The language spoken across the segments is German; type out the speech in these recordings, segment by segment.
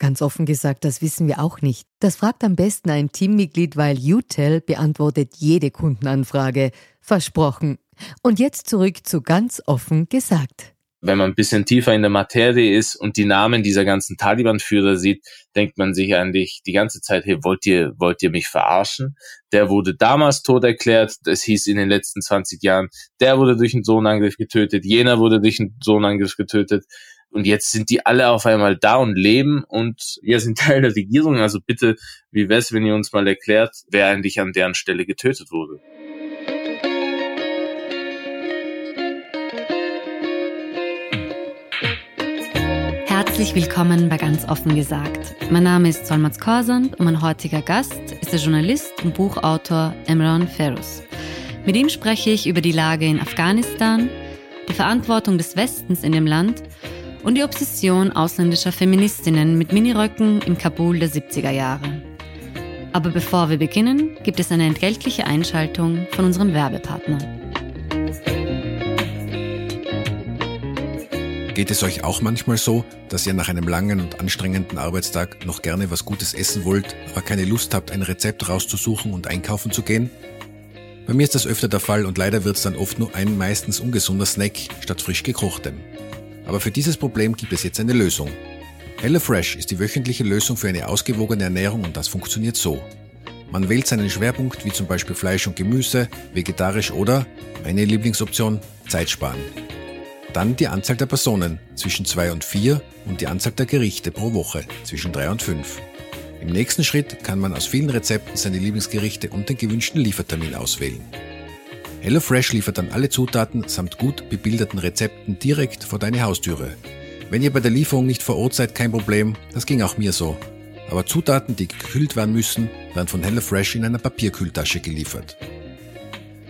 Ganz offen gesagt, das wissen wir auch nicht. Das fragt am besten ein Teammitglied, weil UTEL beantwortet jede Kundenanfrage. Versprochen. Und jetzt zurück zu ganz offen gesagt. Wenn man ein bisschen tiefer in der Materie ist und die Namen dieser ganzen Taliban-Führer sieht, denkt man sich eigentlich die ganze Zeit, hey, wollt ihr, wollt ihr mich verarschen? Der wurde damals tot erklärt, das hieß in den letzten 20 Jahren, der wurde durch einen Sohnangriff getötet, jener wurde durch einen Sohnangriff getötet. Und jetzt sind die alle auf einmal da und leben und wir sind Teil der Regierung. Also bitte, wie wär's, wenn ihr uns mal erklärt, wer eigentlich an deren Stelle getötet wurde? Herzlich willkommen bei Ganz offen gesagt. Mein Name ist Solmaz Korsand und mein heutiger Gast ist der Journalist und Buchautor Emran Ferus. Mit ihm spreche ich über die Lage in Afghanistan, die Verantwortung des Westens in dem Land und die Obsession ausländischer Feministinnen mit Miniröcken im Kabul der 70er Jahre. Aber bevor wir beginnen, gibt es eine entgeltliche Einschaltung von unserem Werbepartner. Geht es euch auch manchmal so, dass ihr nach einem langen und anstrengenden Arbeitstag noch gerne was Gutes essen wollt, aber keine Lust habt, ein Rezept rauszusuchen und einkaufen zu gehen? Bei mir ist das öfter der Fall und leider wird es dann oft nur ein meistens ungesunder Snack statt frisch gekochtem. Aber für dieses Problem gibt es jetzt eine Lösung. HelloFresh ist die wöchentliche Lösung für eine ausgewogene Ernährung und das funktioniert so. Man wählt seinen Schwerpunkt wie zum Beispiel Fleisch und Gemüse, vegetarisch oder, meine Lieblingsoption, Zeit sparen. Dann die Anzahl der Personen zwischen zwei und vier und die Anzahl der Gerichte pro Woche zwischen drei und fünf. Im nächsten Schritt kann man aus vielen Rezepten seine Lieblingsgerichte und den gewünschten Liefertermin auswählen. HelloFresh liefert dann alle Zutaten samt gut bebilderten Rezepten direkt vor deine Haustüre. Wenn ihr bei der Lieferung nicht vor Ort seid, kein Problem, das ging auch mir so. Aber Zutaten, die gekühlt werden müssen, werden von HelloFresh in einer Papierkühltasche geliefert.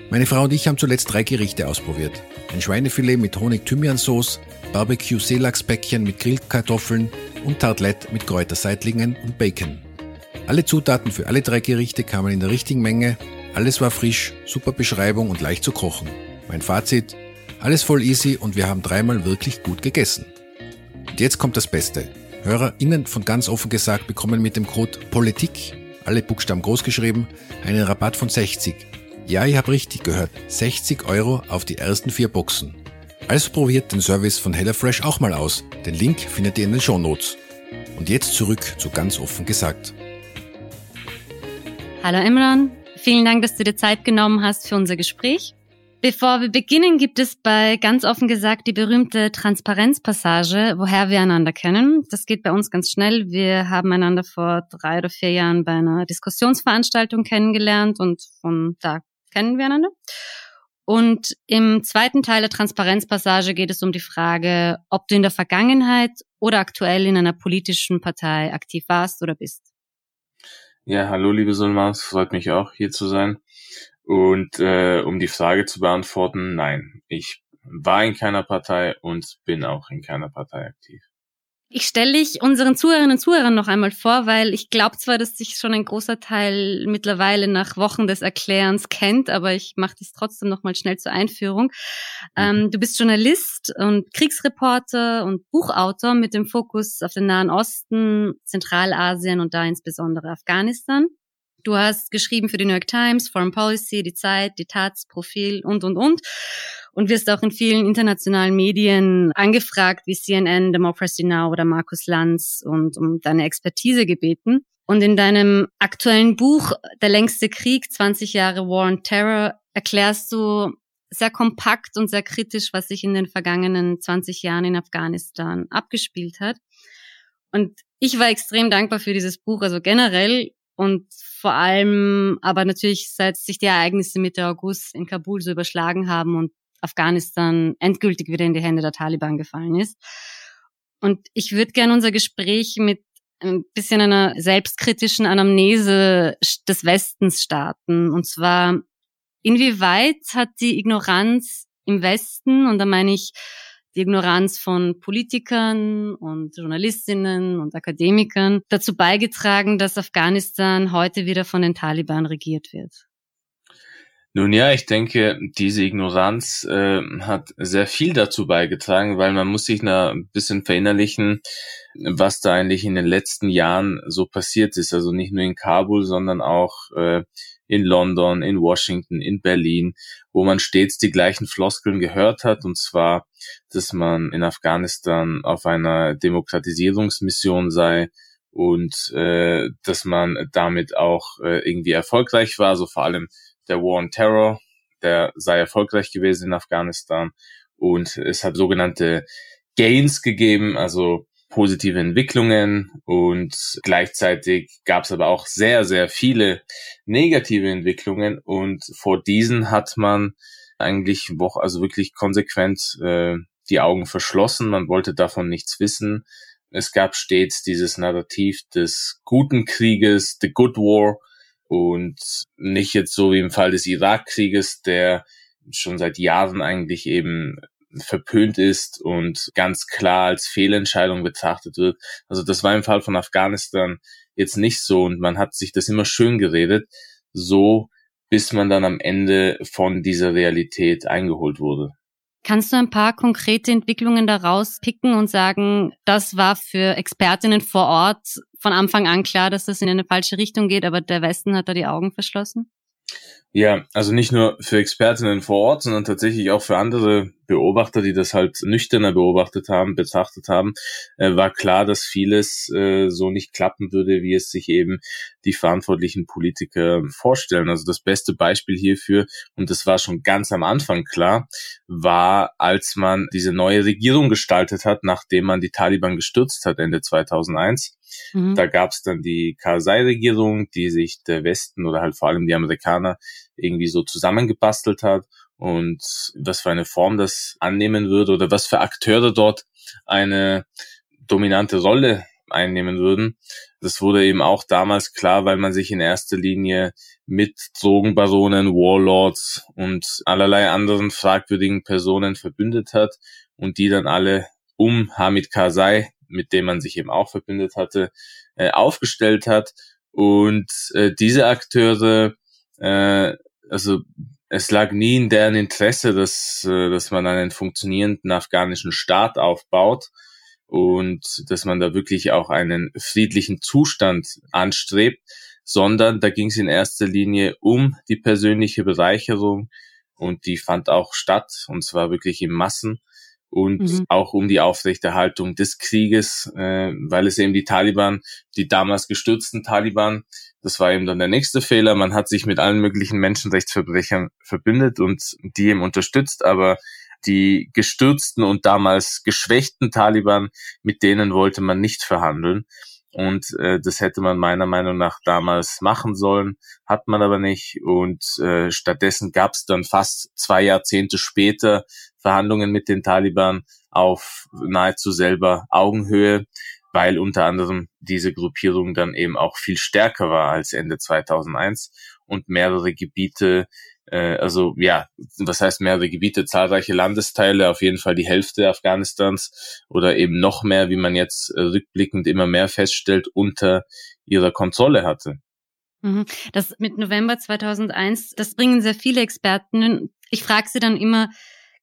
Meine Frau und ich haben zuletzt drei Gerichte ausprobiert. Ein Schweinefilet mit Honig-Thymian-Sauce, Barbecue-Seelachsbäckchen mit Grillkartoffeln und Tartlette mit Kräuterseitlingen und Bacon. Alle Zutaten für alle drei Gerichte kamen in der richtigen Menge alles war frisch, super Beschreibung und leicht zu kochen. Mein Fazit, alles voll easy und wir haben dreimal wirklich gut gegessen. Und jetzt kommt das Beste. HörerInnen von ganz offen gesagt bekommen mit dem Code Politik, alle Buchstaben groß geschrieben, einen Rabatt von 60. Ja, ihr habt richtig gehört, 60 Euro auf die ersten vier Boxen. Also probiert den Service von HelloFresh auch mal aus. Den Link findet ihr in den Shownotes. Und jetzt zurück zu ganz offen gesagt. Hallo Imran, Vielen Dank, dass du dir Zeit genommen hast für unser Gespräch. Bevor wir beginnen, gibt es bei ganz offen gesagt die berühmte Transparenzpassage, woher wir einander kennen. Das geht bei uns ganz schnell. Wir haben einander vor drei oder vier Jahren bei einer Diskussionsveranstaltung kennengelernt und von da kennen wir einander. Und im zweiten Teil der Transparenzpassage geht es um die Frage, ob du in der Vergangenheit oder aktuell in einer politischen Partei aktiv warst oder bist. Ja, hallo liebe Solmans, freut mich auch hier zu sein. Und äh, um die Frage zu beantworten, nein, ich war in keiner Partei und bin auch in keiner Partei aktiv. Ich stelle dich unseren Zuhörerinnen und Zuhörern noch einmal vor, weil ich glaube zwar, dass sich schon ein großer Teil mittlerweile nach Wochen des Erklärens kennt, aber ich mache dies trotzdem noch mal schnell zur Einführung. Mhm. Ähm, du bist Journalist und Kriegsreporter und Buchautor mit dem Fokus auf den Nahen Osten, Zentralasien und da insbesondere Afghanistan. Du hast geschrieben für die New York Times, Foreign Policy, die Zeit, die Taz, Profil und, und, und. Und wirst auch in vielen internationalen Medien angefragt, wie CNN, Democracy Now! oder Markus Lanz und um deine Expertise gebeten. Und in deinem aktuellen Buch Der längste Krieg, 20 Jahre War on Terror, erklärst du sehr kompakt und sehr kritisch, was sich in den vergangenen 20 Jahren in Afghanistan abgespielt hat. Und ich war extrem dankbar für dieses Buch, also generell und vor allem aber natürlich, seit sich die Ereignisse Mitte August in Kabul so überschlagen haben und Afghanistan endgültig wieder in die Hände der Taliban gefallen ist. Und ich würde gerne unser Gespräch mit ein bisschen einer selbstkritischen Anamnese des Westens starten. Und zwar, inwieweit hat die Ignoranz im Westen, und da meine ich die Ignoranz von Politikern und Journalistinnen und Akademikern, dazu beigetragen, dass Afghanistan heute wieder von den Taliban regiert wird? Nun ja, ich denke, diese Ignoranz äh, hat sehr viel dazu beigetragen, weil man muss sich da ein bisschen verinnerlichen, was da eigentlich in den letzten Jahren so passiert ist. Also nicht nur in Kabul, sondern auch äh, in London, in Washington, in Berlin, wo man stets die gleichen Floskeln gehört hat, und zwar, dass man in Afghanistan auf einer Demokratisierungsmission sei, und äh, dass man damit auch äh, irgendwie erfolgreich war, so vor allem der War on Terror, der sei erfolgreich gewesen in Afghanistan. Und es hat sogenannte Gains gegeben, also positive Entwicklungen und gleichzeitig gab es aber auch sehr, sehr viele negative Entwicklungen und vor diesen hat man eigentlich wo, also wirklich konsequent äh, die Augen verschlossen. Man wollte davon nichts wissen. Es gab stets dieses Narrativ des guten Krieges, the good war, und nicht jetzt so wie im Fall des Irakkrieges, der schon seit Jahren eigentlich eben verpönt ist und ganz klar als Fehlentscheidung betrachtet wird. Also das war im Fall von Afghanistan jetzt nicht so und man hat sich das immer schön geredet, so bis man dann am Ende von dieser Realität eingeholt wurde. Kannst du ein paar konkrete Entwicklungen daraus picken und sagen, das war für Expertinnen vor Ort von Anfang an klar, dass das in eine falsche Richtung geht, aber der Westen hat da die Augen verschlossen? Ja, also nicht nur für Expertinnen vor Ort, sondern tatsächlich auch für andere Beobachter, die das halt nüchterner beobachtet haben, betrachtet haben, äh, war klar, dass vieles äh, so nicht klappen würde, wie es sich eben die verantwortlichen Politiker vorstellen. Also das beste Beispiel hierfür, und das war schon ganz am Anfang klar, war, als man diese neue Regierung gestaltet hat, nachdem man die Taliban gestürzt hat Ende 2001. Mhm. Da gab es dann die Karzai-Regierung, die sich der Westen oder halt vor allem die Amerikaner irgendwie so zusammengebastelt hat und was für eine Form das annehmen würde oder was für Akteure dort eine dominante Rolle einnehmen würden. Das wurde eben auch damals klar, weil man sich in erster Linie mit Drogenbaronen, Warlords und allerlei anderen fragwürdigen Personen verbündet hat und die dann alle um Hamid Karzai, mit dem man sich eben auch verbündet hatte, äh, aufgestellt hat. Und äh, diese Akteure, äh, also es lag nie in deren Interesse, dass, äh, dass man einen funktionierenden afghanischen Staat aufbaut und dass man da wirklich auch einen friedlichen Zustand anstrebt, sondern da ging es in erster Linie um die persönliche Bereicherung und die fand auch statt und zwar wirklich in Massen und mhm. auch um die Aufrechterhaltung des Krieges, äh, weil es eben die Taliban, die damals gestürzten Taliban, das war eben dann der nächste Fehler. Man hat sich mit allen möglichen Menschenrechtsverbrechern verbündet und die eben unterstützt, aber die gestürzten und damals geschwächten Taliban, mit denen wollte man nicht verhandeln. Und äh, das hätte man meiner Meinung nach damals machen sollen, hat man aber nicht. Und äh, stattdessen gab es dann fast zwei Jahrzehnte später Verhandlungen mit den Taliban auf nahezu selber Augenhöhe weil unter anderem diese Gruppierung dann eben auch viel stärker war als Ende 2001 und mehrere Gebiete, äh, also ja, was heißt mehrere Gebiete, zahlreiche Landesteile, auf jeden Fall die Hälfte Afghanistans oder eben noch mehr, wie man jetzt äh, rückblickend immer mehr feststellt, unter ihrer Kontrolle hatte. Mhm. Das mit November 2001, das bringen sehr viele Experten. Ich frage sie dann immer,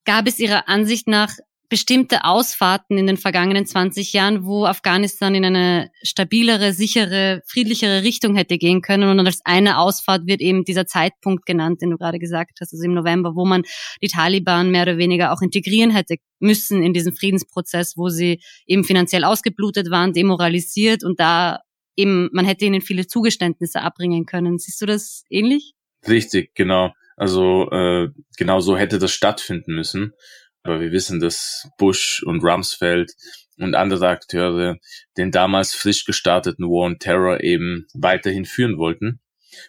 gab es ihrer Ansicht nach bestimmte Ausfahrten in den vergangenen 20 Jahren, wo Afghanistan in eine stabilere, sichere, friedlichere Richtung hätte gehen können. Und als eine Ausfahrt wird eben dieser Zeitpunkt genannt, den du gerade gesagt hast, also im November, wo man die Taliban mehr oder weniger auch integrieren hätte müssen in diesen Friedensprozess, wo sie eben finanziell ausgeblutet waren, demoralisiert und da eben, man hätte ihnen viele Zugeständnisse abbringen können. Siehst du das ähnlich? Richtig, genau. Also äh, genau so hätte das stattfinden müssen. Aber wir wissen, dass Bush und Rumsfeld und andere Akteure den damals frisch gestarteten War on Terror eben weiterhin führen wollten.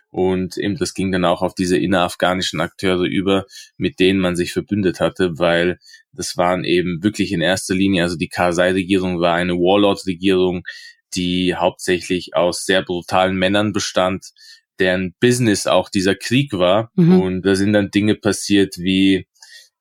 Und eben das ging dann auch auf diese innerafghanischen Akteure über, mit denen man sich verbündet hatte, weil das waren eben wirklich in erster Linie, also die Karzai-Regierung war eine Warlord-Regierung, die hauptsächlich aus sehr brutalen Männern bestand, deren Business auch dieser Krieg war. Mhm. Und da sind dann Dinge passiert wie,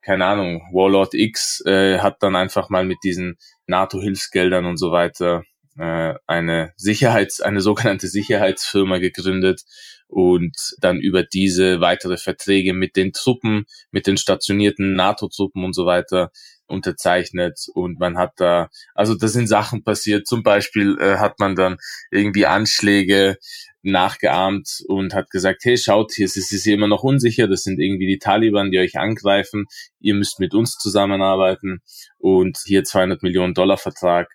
keine Ahnung, Warlord X äh, hat dann einfach mal mit diesen NATO-Hilfsgeldern und so weiter äh, eine Sicherheits-, eine sogenannte Sicherheitsfirma gegründet und dann über diese weitere Verträge mit den Truppen, mit den stationierten NATO-Truppen und so weiter unterzeichnet. Und man hat da, also da sind Sachen passiert, zum Beispiel äh, hat man dann irgendwie Anschläge nachgeahmt und hat gesagt, hey, schaut, hier ist es immer noch unsicher, das sind irgendwie die Taliban, die euch angreifen, ihr müsst mit uns zusammenarbeiten. Und hier 200 Millionen Dollar Vertrag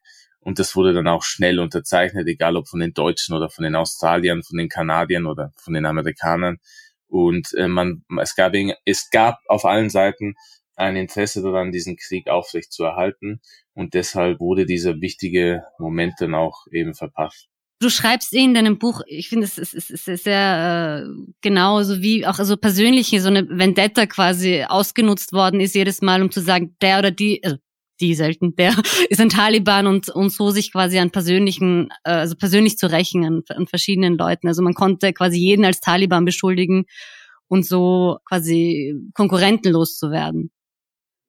und das wurde dann auch schnell unterzeichnet, egal ob von den Deutschen oder von den Australiern, von den Kanadiern oder von den Amerikanern. Und äh, man, es gab, es gab auf allen Seiten ein Interesse daran, diesen Krieg aufrecht zu erhalten. Und deshalb wurde dieser wichtige Moment dann auch eben verpasst. Du schreibst in deinem Buch, ich finde, es ist, es ist sehr äh, genau, so wie auch so persönliche, so eine Vendetta quasi ausgenutzt worden ist jedes Mal, um zu sagen, der oder die, also die selten, der ist ein Taliban und, und so sich quasi an persönlichen, äh, also persönlich zu rächen an, an verschiedenen Leuten. Also man konnte quasi jeden als Taliban beschuldigen und so quasi konkurrentenlos zu werden.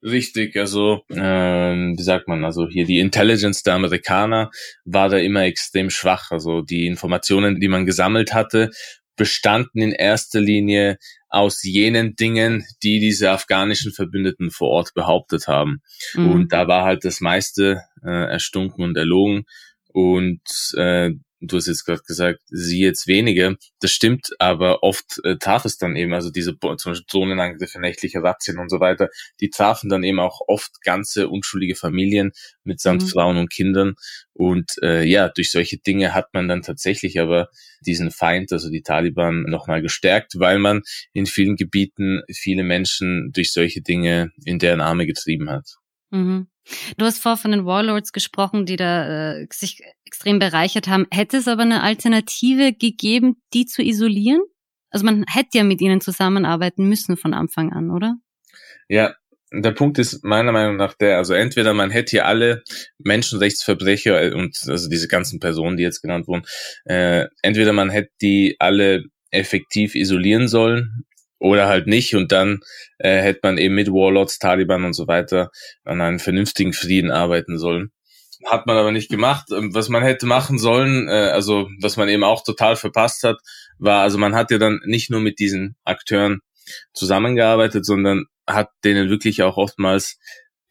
Richtig, also ähm, wie sagt man, also hier die Intelligence der Amerikaner war da immer extrem schwach. Also die Informationen, die man gesammelt hatte, bestanden in erster Linie aus jenen Dingen, die diese afghanischen Verbündeten vor Ort behauptet haben. Mhm. Und da war halt das meiste äh, erstunken und erlogen. Und äh, du hast jetzt gerade gesagt, sie jetzt wenige. Das stimmt, aber oft äh, traf es dann eben, also diese zum Beispiel Zonenangriffe, nächtliche Razzien und so weiter, die trafen dann eben auch oft ganze unschuldige Familien mitsamt mhm. Frauen und Kindern. Und äh, ja, durch solche Dinge hat man dann tatsächlich aber diesen Feind, also die Taliban, nochmal gestärkt, weil man in vielen Gebieten viele Menschen durch solche Dinge in deren Arme getrieben hat. Mhm. Du hast vor von den Warlords gesprochen, die da äh, sich extrem bereichert haben. Hätte es aber eine Alternative gegeben, die zu isolieren? Also man hätte ja mit ihnen zusammenarbeiten müssen von Anfang an, oder? Ja, der Punkt ist meiner Meinung nach der, also entweder man hätte hier alle Menschenrechtsverbrecher und also diese ganzen Personen, die jetzt genannt wurden, äh, entweder man hätte die alle effektiv isolieren sollen oder halt nicht und dann äh, hätte man eben mit Warlords, Taliban und so weiter an einem vernünftigen Frieden arbeiten sollen. Hat man aber nicht gemacht. Ähm, was man hätte machen sollen, äh, also was man eben auch total verpasst hat, war, also man hat ja dann nicht nur mit diesen Akteuren zusammengearbeitet, sondern hat denen wirklich auch oftmals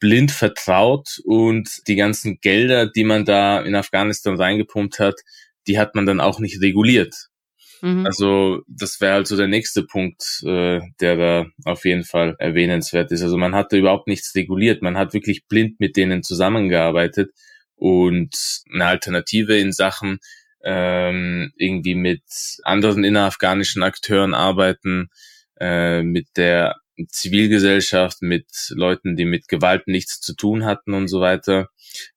blind vertraut und die ganzen Gelder, die man da in Afghanistan reingepumpt hat, die hat man dann auch nicht reguliert. Mhm. Also das wäre halt so der nächste Punkt, äh, der da auf jeden Fall erwähnenswert ist. Also man hat da überhaupt nichts reguliert. Man hat wirklich blind mit denen zusammengearbeitet und eine Alternative in Sachen ähm, irgendwie mit anderen innerafghanischen Akteuren arbeiten, äh, mit der Zivilgesellschaft, mit Leuten, die mit Gewalt nichts zu tun hatten und so weiter.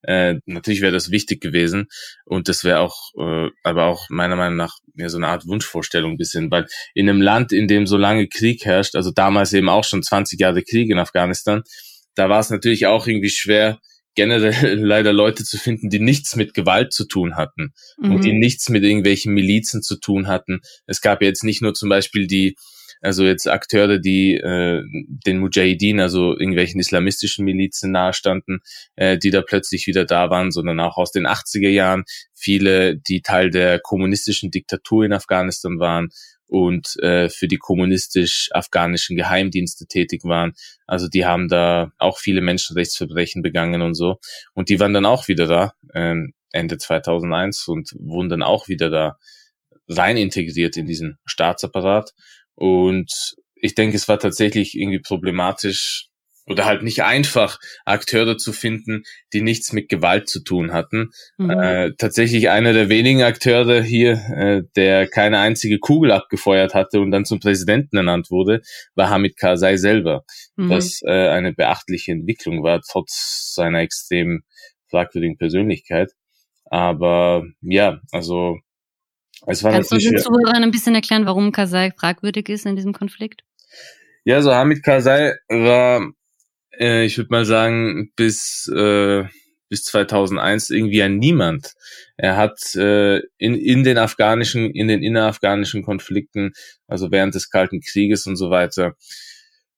Äh, natürlich wäre das wichtig gewesen und das wäre auch, äh, aber auch meiner Meinung nach ja, so eine Art Wunschvorstellung ein bisschen, weil in einem Land, in dem so lange Krieg herrscht, also damals eben auch schon 20 Jahre Krieg in Afghanistan, da war es natürlich auch irgendwie schwer, generell leider Leute zu finden, die nichts mit Gewalt zu tun hatten mhm. und die mhm. nichts mit irgendwelchen Milizen zu tun hatten. Es gab jetzt nicht nur zum Beispiel die also jetzt Akteure, die äh, den Mujahideen, also irgendwelchen islamistischen Milizen nahestanden, äh, die da plötzlich wieder da waren, sondern auch aus den 80er Jahren viele, die Teil der kommunistischen Diktatur in Afghanistan waren und äh, für die kommunistisch-afghanischen Geheimdienste tätig waren. Also die haben da auch viele Menschenrechtsverbrechen begangen und so. Und die waren dann auch wieder da, äh, Ende 2001 und wurden dann auch wieder da rein integriert in diesen Staatsapparat. Und ich denke, es war tatsächlich irgendwie problematisch, oder halt nicht einfach Akteure zu finden, die nichts mit Gewalt zu tun hatten. Mhm. Äh, tatsächlich einer der wenigen Akteure hier, äh, der keine einzige Kugel abgefeuert hatte und dann zum Präsidenten ernannt wurde, war Hamid Karzai selber. Mhm. Was äh, eine beachtliche Entwicklung war, trotz seiner extrem fragwürdigen Persönlichkeit. Aber ja, also es war Kannst du den Zuhörern ein bisschen erklären, warum Karzai fragwürdig ist in diesem Konflikt? Ja, so Hamid Karzai war äh, ich würde mal sagen, bis, äh, bis 2001 irgendwie ein Niemand. Er hat äh, in, in den afghanischen, in den innerafghanischen Konflikten, also während des Kalten Krieges und so weiter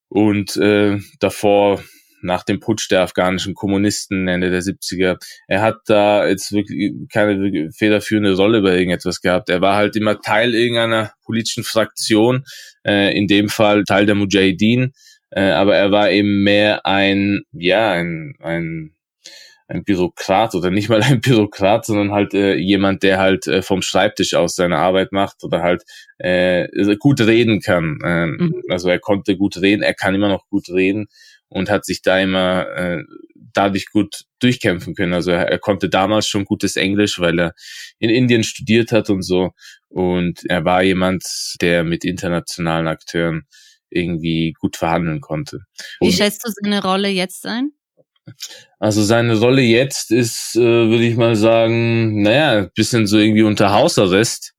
und äh, davor nach dem Putsch der afghanischen Kommunisten Ende der 70er. Er hat da jetzt wirklich keine federführende Rolle bei irgendetwas gehabt. Er war halt immer Teil irgendeiner politischen Fraktion, äh, in dem Fall Teil der Mujahideen, äh, aber er war eben mehr ein, ja, ein, ein, ein Bürokrat oder nicht mal ein Bürokrat, sondern halt äh, jemand, der halt äh, vom Schreibtisch aus seine Arbeit macht oder halt äh, gut reden kann. Ähm, mhm. Also er konnte gut reden, er kann immer noch gut reden und hat sich da immer äh, dadurch gut durchkämpfen können. Also er, er konnte damals schon gutes Englisch, weil er in Indien studiert hat und so. Und er war jemand, der mit internationalen Akteuren irgendwie gut verhandeln konnte. Wie schätzt du seine Rolle jetzt ein? Also seine Rolle jetzt ist, äh, würde ich mal sagen, naja, ein bisschen so irgendwie unter Hausarrest.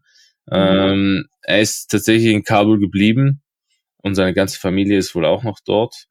Mhm. Ähm, er ist tatsächlich in Kabul geblieben und seine ganze Familie ist wohl auch noch dort.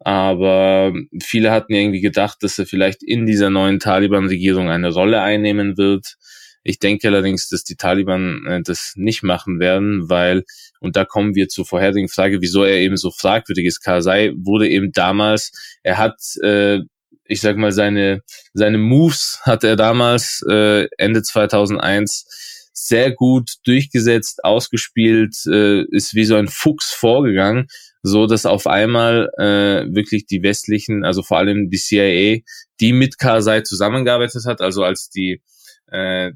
Aber viele hatten irgendwie gedacht, dass er vielleicht in dieser neuen Taliban-Regierung eine Rolle einnehmen wird. Ich denke allerdings, dass die Taliban äh, das nicht machen werden, weil, und da kommen wir zur vorherigen Frage, wieso er eben so fragwürdig ist. Karzai wurde eben damals, er hat, äh, ich sag mal, seine, seine Moves hat er damals äh, Ende 2001 sehr gut durchgesetzt, ausgespielt, äh, ist wie so ein Fuchs vorgegangen, so dass auf einmal äh, wirklich die westlichen, also vor allem die CIA, die mit Karzai zusammengearbeitet hat, also als die äh,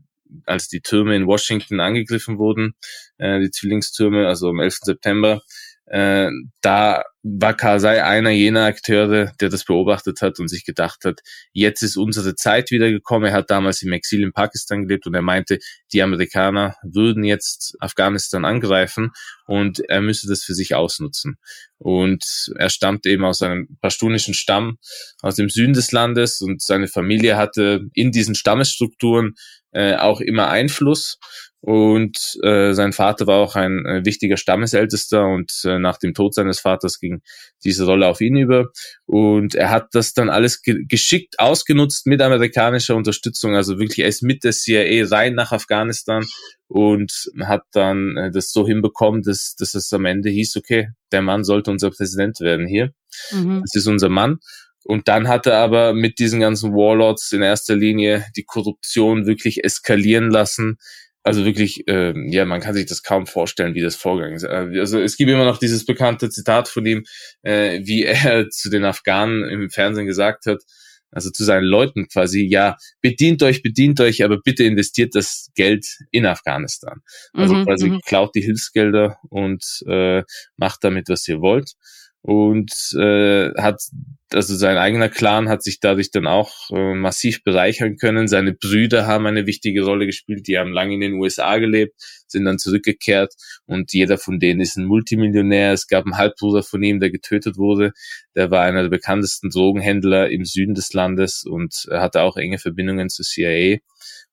als die Türme in Washington angegriffen wurden, äh, die Zwillingstürme, also am 11. September, äh, da war Karzai einer jener Akteure, der das beobachtet hat und sich gedacht hat, jetzt ist unsere Zeit wieder gekommen. Er hat damals im Exil in Pakistan gelebt und er meinte, die Amerikaner würden jetzt Afghanistan angreifen und er müsse das für sich ausnutzen. Und er stammt eben aus einem pashtunischen Stamm aus dem Süden des Landes und seine Familie hatte in diesen Stammesstrukturen äh, auch immer Einfluss und äh, sein Vater war auch ein äh, wichtiger Stammesältester und äh, nach dem Tod seines Vaters ging diese Rolle auf ihn über. Und er hat das dann alles ge geschickt ausgenutzt mit amerikanischer Unterstützung. Also wirklich, er ist mit der CIA rein nach Afghanistan und hat dann äh, das so hinbekommen, dass, dass es am Ende hieß, okay, der Mann sollte unser Präsident werden hier. Mhm. Das ist unser Mann. Und dann hat er aber mit diesen ganzen Warlords in erster Linie die Korruption wirklich eskalieren lassen also wirklich, äh, ja, man kann sich das kaum vorstellen, wie das vorgegangen ist. Äh, also es gibt immer noch dieses bekannte Zitat von ihm, äh, wie er zu den Afghanen im Fernsehen gesagt hat, also zu seinen Leuten quasi, ja, bedient euch, bedient euch, aber bitte investiert das Geld in Afghanistan. Also mhm, quasi mhm. klaut die Hilfsgelder und äh, macht damit, was ihr wollt und äh, hat also sein eigener Clan hat sich dadurch dann auch äh, massiv bereichern können. Seine Brüder haben eine wichtige Rolle gespielt. Die haben lange in den USA gelebt, sind dann zurückgekehrt und jeder von denen ist ein Multimillionär. Es gab einen Halbbruder von ihm, der getötet wurde. Der war einer der bekanntesten Drogenhändler im Süden des Landes und hatte auch enge Verbindungen zur CIA.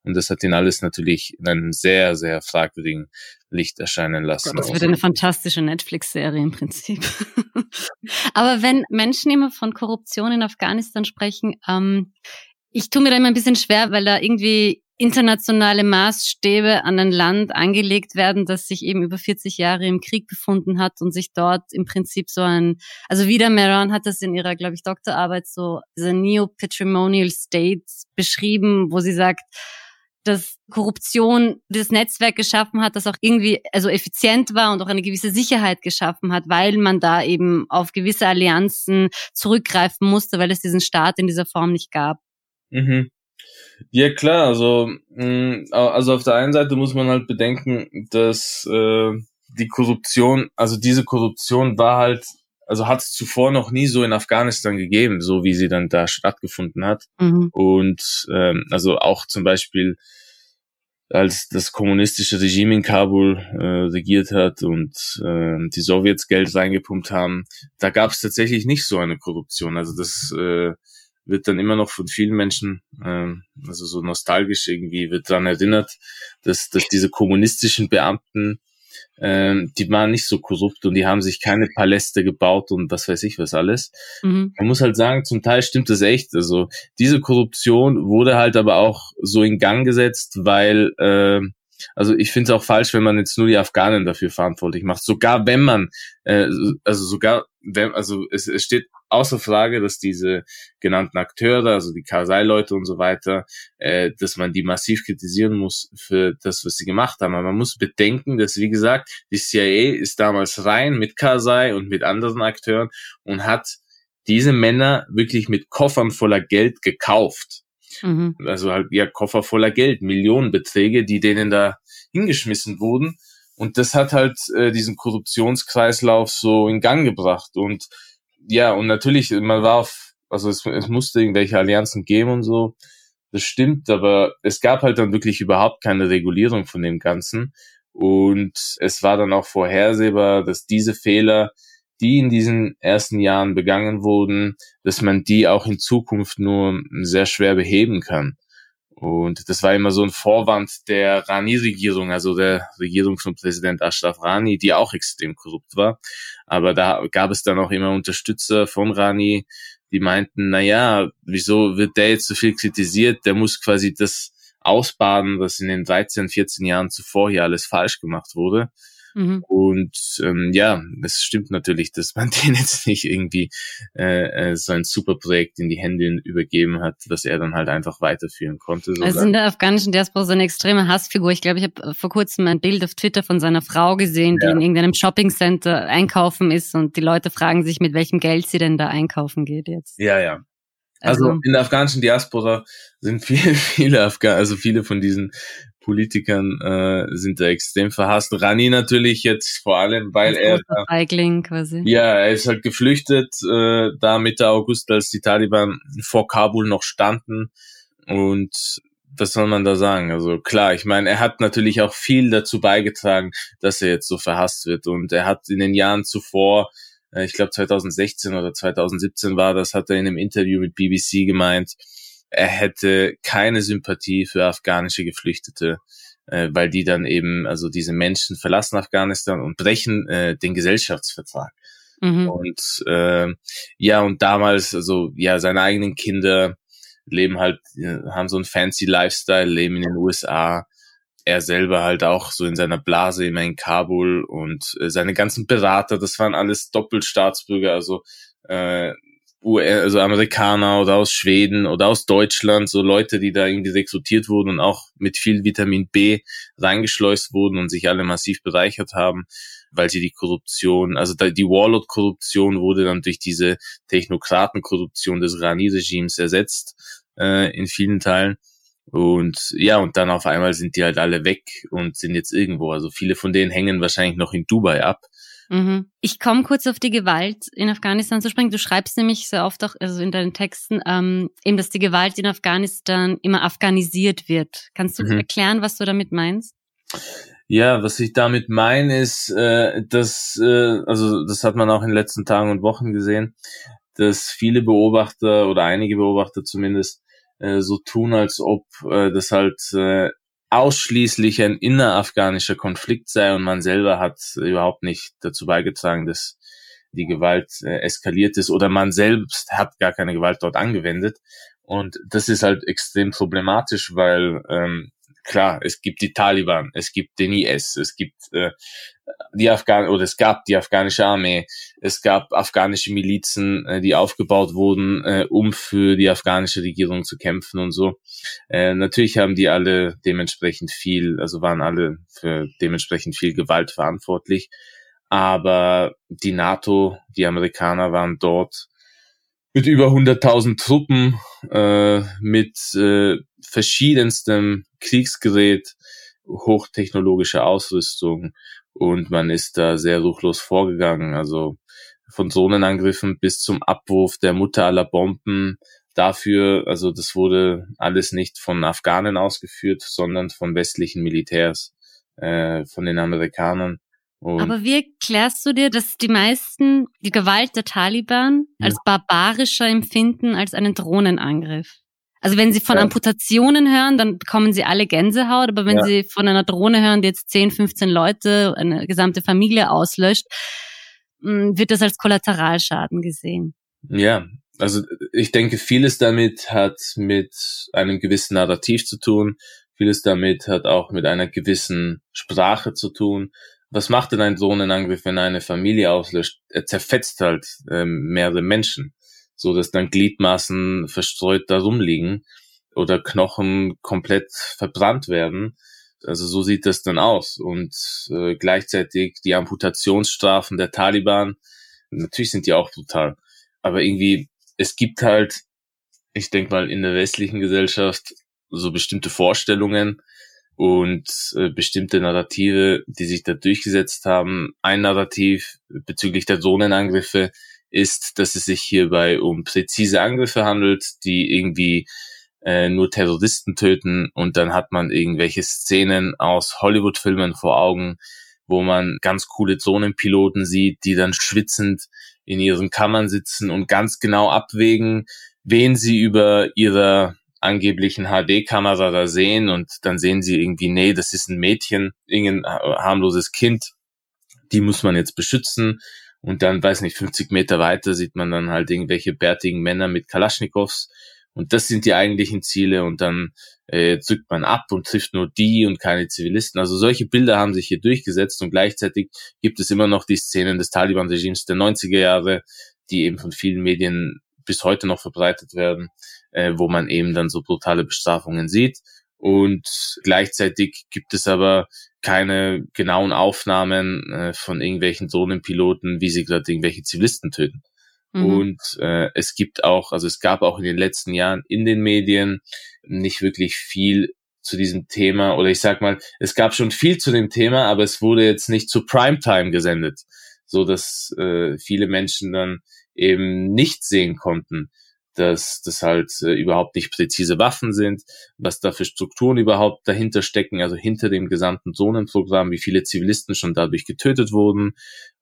Und das hat ihn alles natürlich in einem sehr, sehr fragwürdigen Licht erscheinen lassen. Das wird eine fantastische Netflix-Serie im Prinzip. Aber wenn Menschen immer von Korruption in Afghanistan sprechen, ähm, ich tue mir da immer ein bisschen schwer, weil da irgendwie internationale Maßstäbe an ein Land angelegt werden, das sich eben über 40 Jahre im Krieg befunden hat und sich dort im Prinzip so ein, also wieder Meron hat das in ihrer, glaube ich, Doktorarbeit so, diese Neo-Patrimonial State beschrieben, wo sie sagt, dass Korruption das Netzwerk geschaffen hat, das auch irgendwie also effizient war und auch eine gewisse Sicherheit geschaffen hat, weil man da eben auf gewisse Allianzen zurückgreifen musste, weil es diesen Staat in dieser Form nicht gab. Mhm. Ja klar, also mh, also auf der einen Seite muss man halt bedenken, dass äh, die Korruption, also diese Korruption war halt also hat es zuvor noch nie so in Afghanistan gegeben, so wie sie dann da stattgefunden hat. Mhm. Und ähm, also auch zum Beispiel als das kommunistische Regime in Kabul äh, regiert hat und äh, die Sowjets Geld reingepumpt haben, da gab es tatsächlich nicht so eine Korruption. Also das äh, wird dann immer noch von vielen Menschen, äh, also so nostalgisch irgendwie, wird daran erinnert, dass, dass diese kommunistischen Beamten ähm, die waren nicht so korrupt und die haben sich keine Paläste gebaut und was weiß ich was alles. Mhm. Man muss halt sagen, zum Teil stimmt das echt. Also diese Korruption wurde halt aber auch so in Gang gesetzt, weil äh, also ich finde es auch falsch, wenn man jetzt nur die Afghanen dafür verantwortlich macht. Sogar wenn man, äh, also sogar wenn, also es, es steht außer Frage, dass diese genannten Akteure, also die Karzai-Leute und so weiter, äh, dass man die massiv kritisieren muss für das, was sie gemacht haben. Aber man muss bedenken, dass, wie gesagt, die CIA ist damals rein mit Karzai und mit anderen Akteuren und hat diese Männer wirklich mit Koffern voller Geld gekauft. Mhm. Also halt, ja, Koffer voller Geld, Millionenbeträge, die denen da hingeschmissen wurden. Und das hat halt äh, diesen Korruptionskreislauf so in Gang gebracht. Und ja, und natürlich, man war auf, also es, es musste irgendwelche Allianzen geben und so. Das stimmt, aber es gab halt dann wirklich überhaupt keine Regulierung von dem Ganzen. Und es war dann auch vorhersehbar, dass diese Fehler, die in diesen ersten Jahren begangen wurden, dass man die auch in Zukunft nur sehr schwer beheben kann. Und das war immer so ein Vorwand der Rani-Regierung, also der Regierung von Präsident Ashraf Rani, die auch extrem korrupt war. Aber da gab es dann auch immer Unterstützer von Rani, die meinten, na ja, wieso wird der jetzt so viel kritisiert? Der muss quasi das ausbaden, was in den 13, 14 Jahren zuvor hier alles falsch gemacht wurde. Mhm. Und ähm, ja, es stimmt natürlich, dass man den jetzt nicht irgendwie äh, äh, so ein super Projekt in die Hände übergeben hat, was er dann halt einfach weiterführen konnte. So also in der afghanischen Diaspora so eine extreme Hassfigur. Ich glaube, ich habe vor kurzem ein Bild auf Twitter von seiner Frau gesehen, die ja. in irgendeinem Shoppingcenter einkaufen ist und die Leute fragen sich, mit welchem Geld sie denn da einkaufen geht jetzt. Ja, ja. Also, also in der afghanischen Diaspora sind viele, viele Afghanen, also viele von diesen Politikern äh, sind da extrem verhasst. Rani natürlich jetzt vor allem, weil er Feigling quasi. ja, er ist halt geflüchtet äh, da Mitte August, als die Taliban vor Kabul noch standen und was soll man da sagen? Also klar, ich meine, er hat natürlich auch viel dazu beigetragen, dass er jetzt so verhasst wird und er hat in den Jahren zuvor äh, ich glaube 2016 oder 2017 war das, hat er in einem Interview mit BBC gemeint, er hätte keine Sympathie für afghanische Geflüchtete, äh, weil die dann eben, also diese Menschen verlassen Afghanistan und brechen äh, den Gesellschaftsvertrag. Mhm. Und äh, ja, und damals, also ja, seine eigenen Kinder leben halt, äh, haben so einen fancy Lifestyle, leben in den USA. Er selber halt auch so in seiner Blase immer in Kabul und äh, seine ganzen Berater, das waren alles Doppelstaatsbürger, also äh, also Amerikaner oder aus Schweden oder aus Deutschland, so Leute, die da irgendwie rekrutiert wurden und auch mit viel Vitamin B reingeschleust wurden und sich alle massiv bereichert haben, weil sie die Korruption, also die Warlord-Korruption wurde dann durch diese Technokraten-Korruption des Rani-Regimes ersetzt äh, in vielen Teilen. Und ja, und dann auf einmal sind die halt alle weg und sind jetzt irgendwo. Also viele von denen hängen wahrscheinlich noch in Dubai ab. Mhm. Ich komme kurz auf die Gewalt in Afghanistan zu sprechen. Du schreibst nämlich sehr oft auch, also in deinen Texten, ähm, eben, dass die Gewalt in Afghanistan immer afghanisiert wird. Kannst du mhm. erklären, was du damit meinst? Ja, was ich damit meine, ist, äh, dass, äh, also das hat man auch in den letzten Tagen und Wochen gesehen, dass viele Beobachter oder einige Beobachter zumindest äh, so tun, als ob äh, das halt äh, ausschließlich ein innerafghanischer Konflikt sei und man selber hat überhaupt nicht dazu beigetragen, dass die Gewalt äh, eskaliert ist oder man selbst hat gar keine Gewalt dort angewendet. Und das ist halt extrem problematisch, weil ähm, klar, es gibt die Taliban, es gibt den IS, es gibt äh, die Afghan oder es gab die afghanische Armee, es gab afghanische Milizen, äh, die aufgebaut wurden, äh, um für die afghanische Regierung zu kämpfen und so. Äh, natürlich haben die alle dementsprechend viel, also waren alle für dementsprechend viel Gewalt verantwortlich. Aber die NATO, die Amerikaner waren dort mit über 100.000 Truppen, äh, mit äh, verschiedenstem Kriegsgerät, hochtechnologischer Ausrüstung und man ist da sehr ruchlos vorgegangen. Also von Drohnenangriffen bis zum Abwurf der Mutter aller Bomben. Dafür, also das wurde alles nicht von Afghanen ausgeführt, sondern von westlichen Militärs, äh, von den Amerikanern. Und Aber wie erklärst du dir, dass die meisten die Gewalt der Taliban als barbarischer empfinden als einen Drohnenangriff? Also wenn sie von ja. Amputationen hören, dann bekommen sie alle Gänsehaut, aber wenn ja. sie von einer Drohne hören, die jetzt 10, 15 Leute, eine gesamte Familie auslöscht, mm, wird das als Kollateralschaden gesehen. Ja, also ich denke, vieles damit hat mit einem gewissen Narrativ zu tun, vieles damit hat auch mit einer gewissen Sprache zu tun, was macht denn ein Drohnenangriff, wenn eine Familie auslöscht? Er zerfetzt halt ähm, mehrere Menschen, so dass dann Gliedmaßen verstreut da rumliegen oder Knochen komplett verbrannt werden. Also so sieht das dann aus. Und äh, gleichzeitig die Amputationsstrafen der Taliban, natürlich sind die auch brutal. Aber irgendwie, es gibt halt, ich denke mal, in der westlichen Gesellschaft so bestimmte Vorstellungen, und äh, bestimmte Narrative, die sich da durchgesetzt haben. Ein Narrativ bezüglich der Drohnenangriffe ist, dass es sich hierbei um präzise Angriffe handelt, die irgendwie äh, nur Terroristen töten und dann hat man irgendwelche Szenen aus Hollywood-Filmen vor Augen, wo man ganz coole Drohnenpiloten sieht, die dann schwitzend in ihren Kammern sitzen und ganz genau abwägen, wen sie über ihrer angeblichen HD-Kamera da sehen und dann sehen sie irgendwie, nee, das ist ein Mädchen, irgendein harmloses Kind, die muss man jetzt beschützen. Und dann, weiß nicht, 50 Meter weiter sieht man dann halt irgendwelche bärtigen Männer mit Kalaschnikows. Und das sind die eigentlichen Ziele. Und dann äh, drückt man ab und trifft nur die und keine Zivilisten. Also solche Bilder haben sich hier durchgesetzt. Und gleichzeitig gibt es immer noch die Szenen des Taliban-Regimes der 90er Jahre, die eben von vielen Medien bis heute noch verbreitet werden, äh, wo man eben dann so brutale Bestrafungen sieht. Und gleichzeitig gibt es aber keine genauen Aufnahmen äh, von irgendwelchen Drohnenpiloten, wie sie gerade irgendwelche Zivilisten töten. Mhm. Und äh, es gibt auch, also es gab auch in den letzten Jahren in den Medien nicht wirklich viel zu diesem Thema oder ich sag mal, es gab schon viel zu dem Thema, aber es wurde jetzt nicht zu Primetime gesendet, so dass äh, viele Menschen dann eben nicht sehen konnten, dass das halt äh, überhaupt nicht präzise Waffen sind, was da für Strukturen überhaupt dahinter stecken, also hinter dem gesamten Zonenprogramm, wie viele Zivilisten schon dadurch getötet wurden.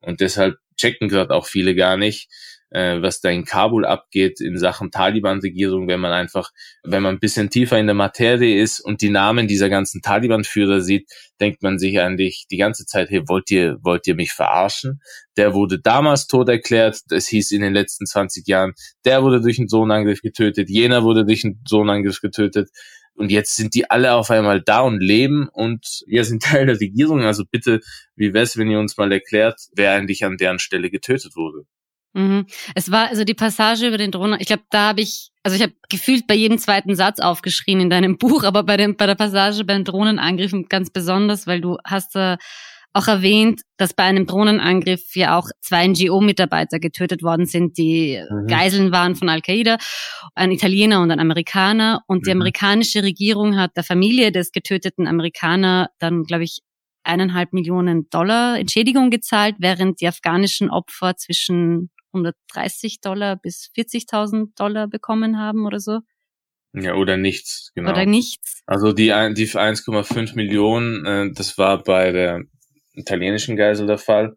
Und deshalb checken gerade auch viele gar nicht, äh, was da in Kabul abgeht in Sachen Taliban-Regierung, wenn man einfach, wenn man ein bisschen tiefer in der Materie ist und die Namen dieser ganzen Taliban-Führer sieht, denkt man sich eigentlich die ganze Zeit, hey, wollt ihr, wollt ihr mich verarschen? Der wurde damals tot erklärt, das hieß in den letzten 20 Jahren, der wurde durch einen Sohnangriff getötet, jener wurde durch einen Sohnangriff getötet. Und jetzt sind die alle auf einmal da und leben und wir sind Teil der Regierung. Also bitte, wie wär's, wenn ihr uns mal erklärt, wer eigentlich an deren Stelle getötet wurde? Mhm. Es war also die Passage über den Drohnen. Ich glaube, da habe ich, also ich habe gefühlt bei jedem zweiten Satz aufgeschrien in deinem Buch, aber bei dem bei der Passage bei den Drohnenangriffen ganz besonders, weil du hast äh, auch erwähnt, dass bei einem Drohnenangriff ja auch zwei NGO-Mitarbeiter getötet worden sind, die mhm. Geiseln waren von Al-Qaida, ein Italiener und ein Amerikaner. Und mhm. die amerikanische Regierung hat der Familie des getöteten Amerikaner dann, glaube ich, eineinhalb Millionen Dollar Entschädigung gezahlt, während die afghanischen Opfer zwischen 130 Dollar bis 40.000 Dollar bekommen haben oder so. Ja, oder nichts, genau. Oder nichts. Also die, die 1,5 Millionen, äh, das war bei der italienischen Geisel der Fall.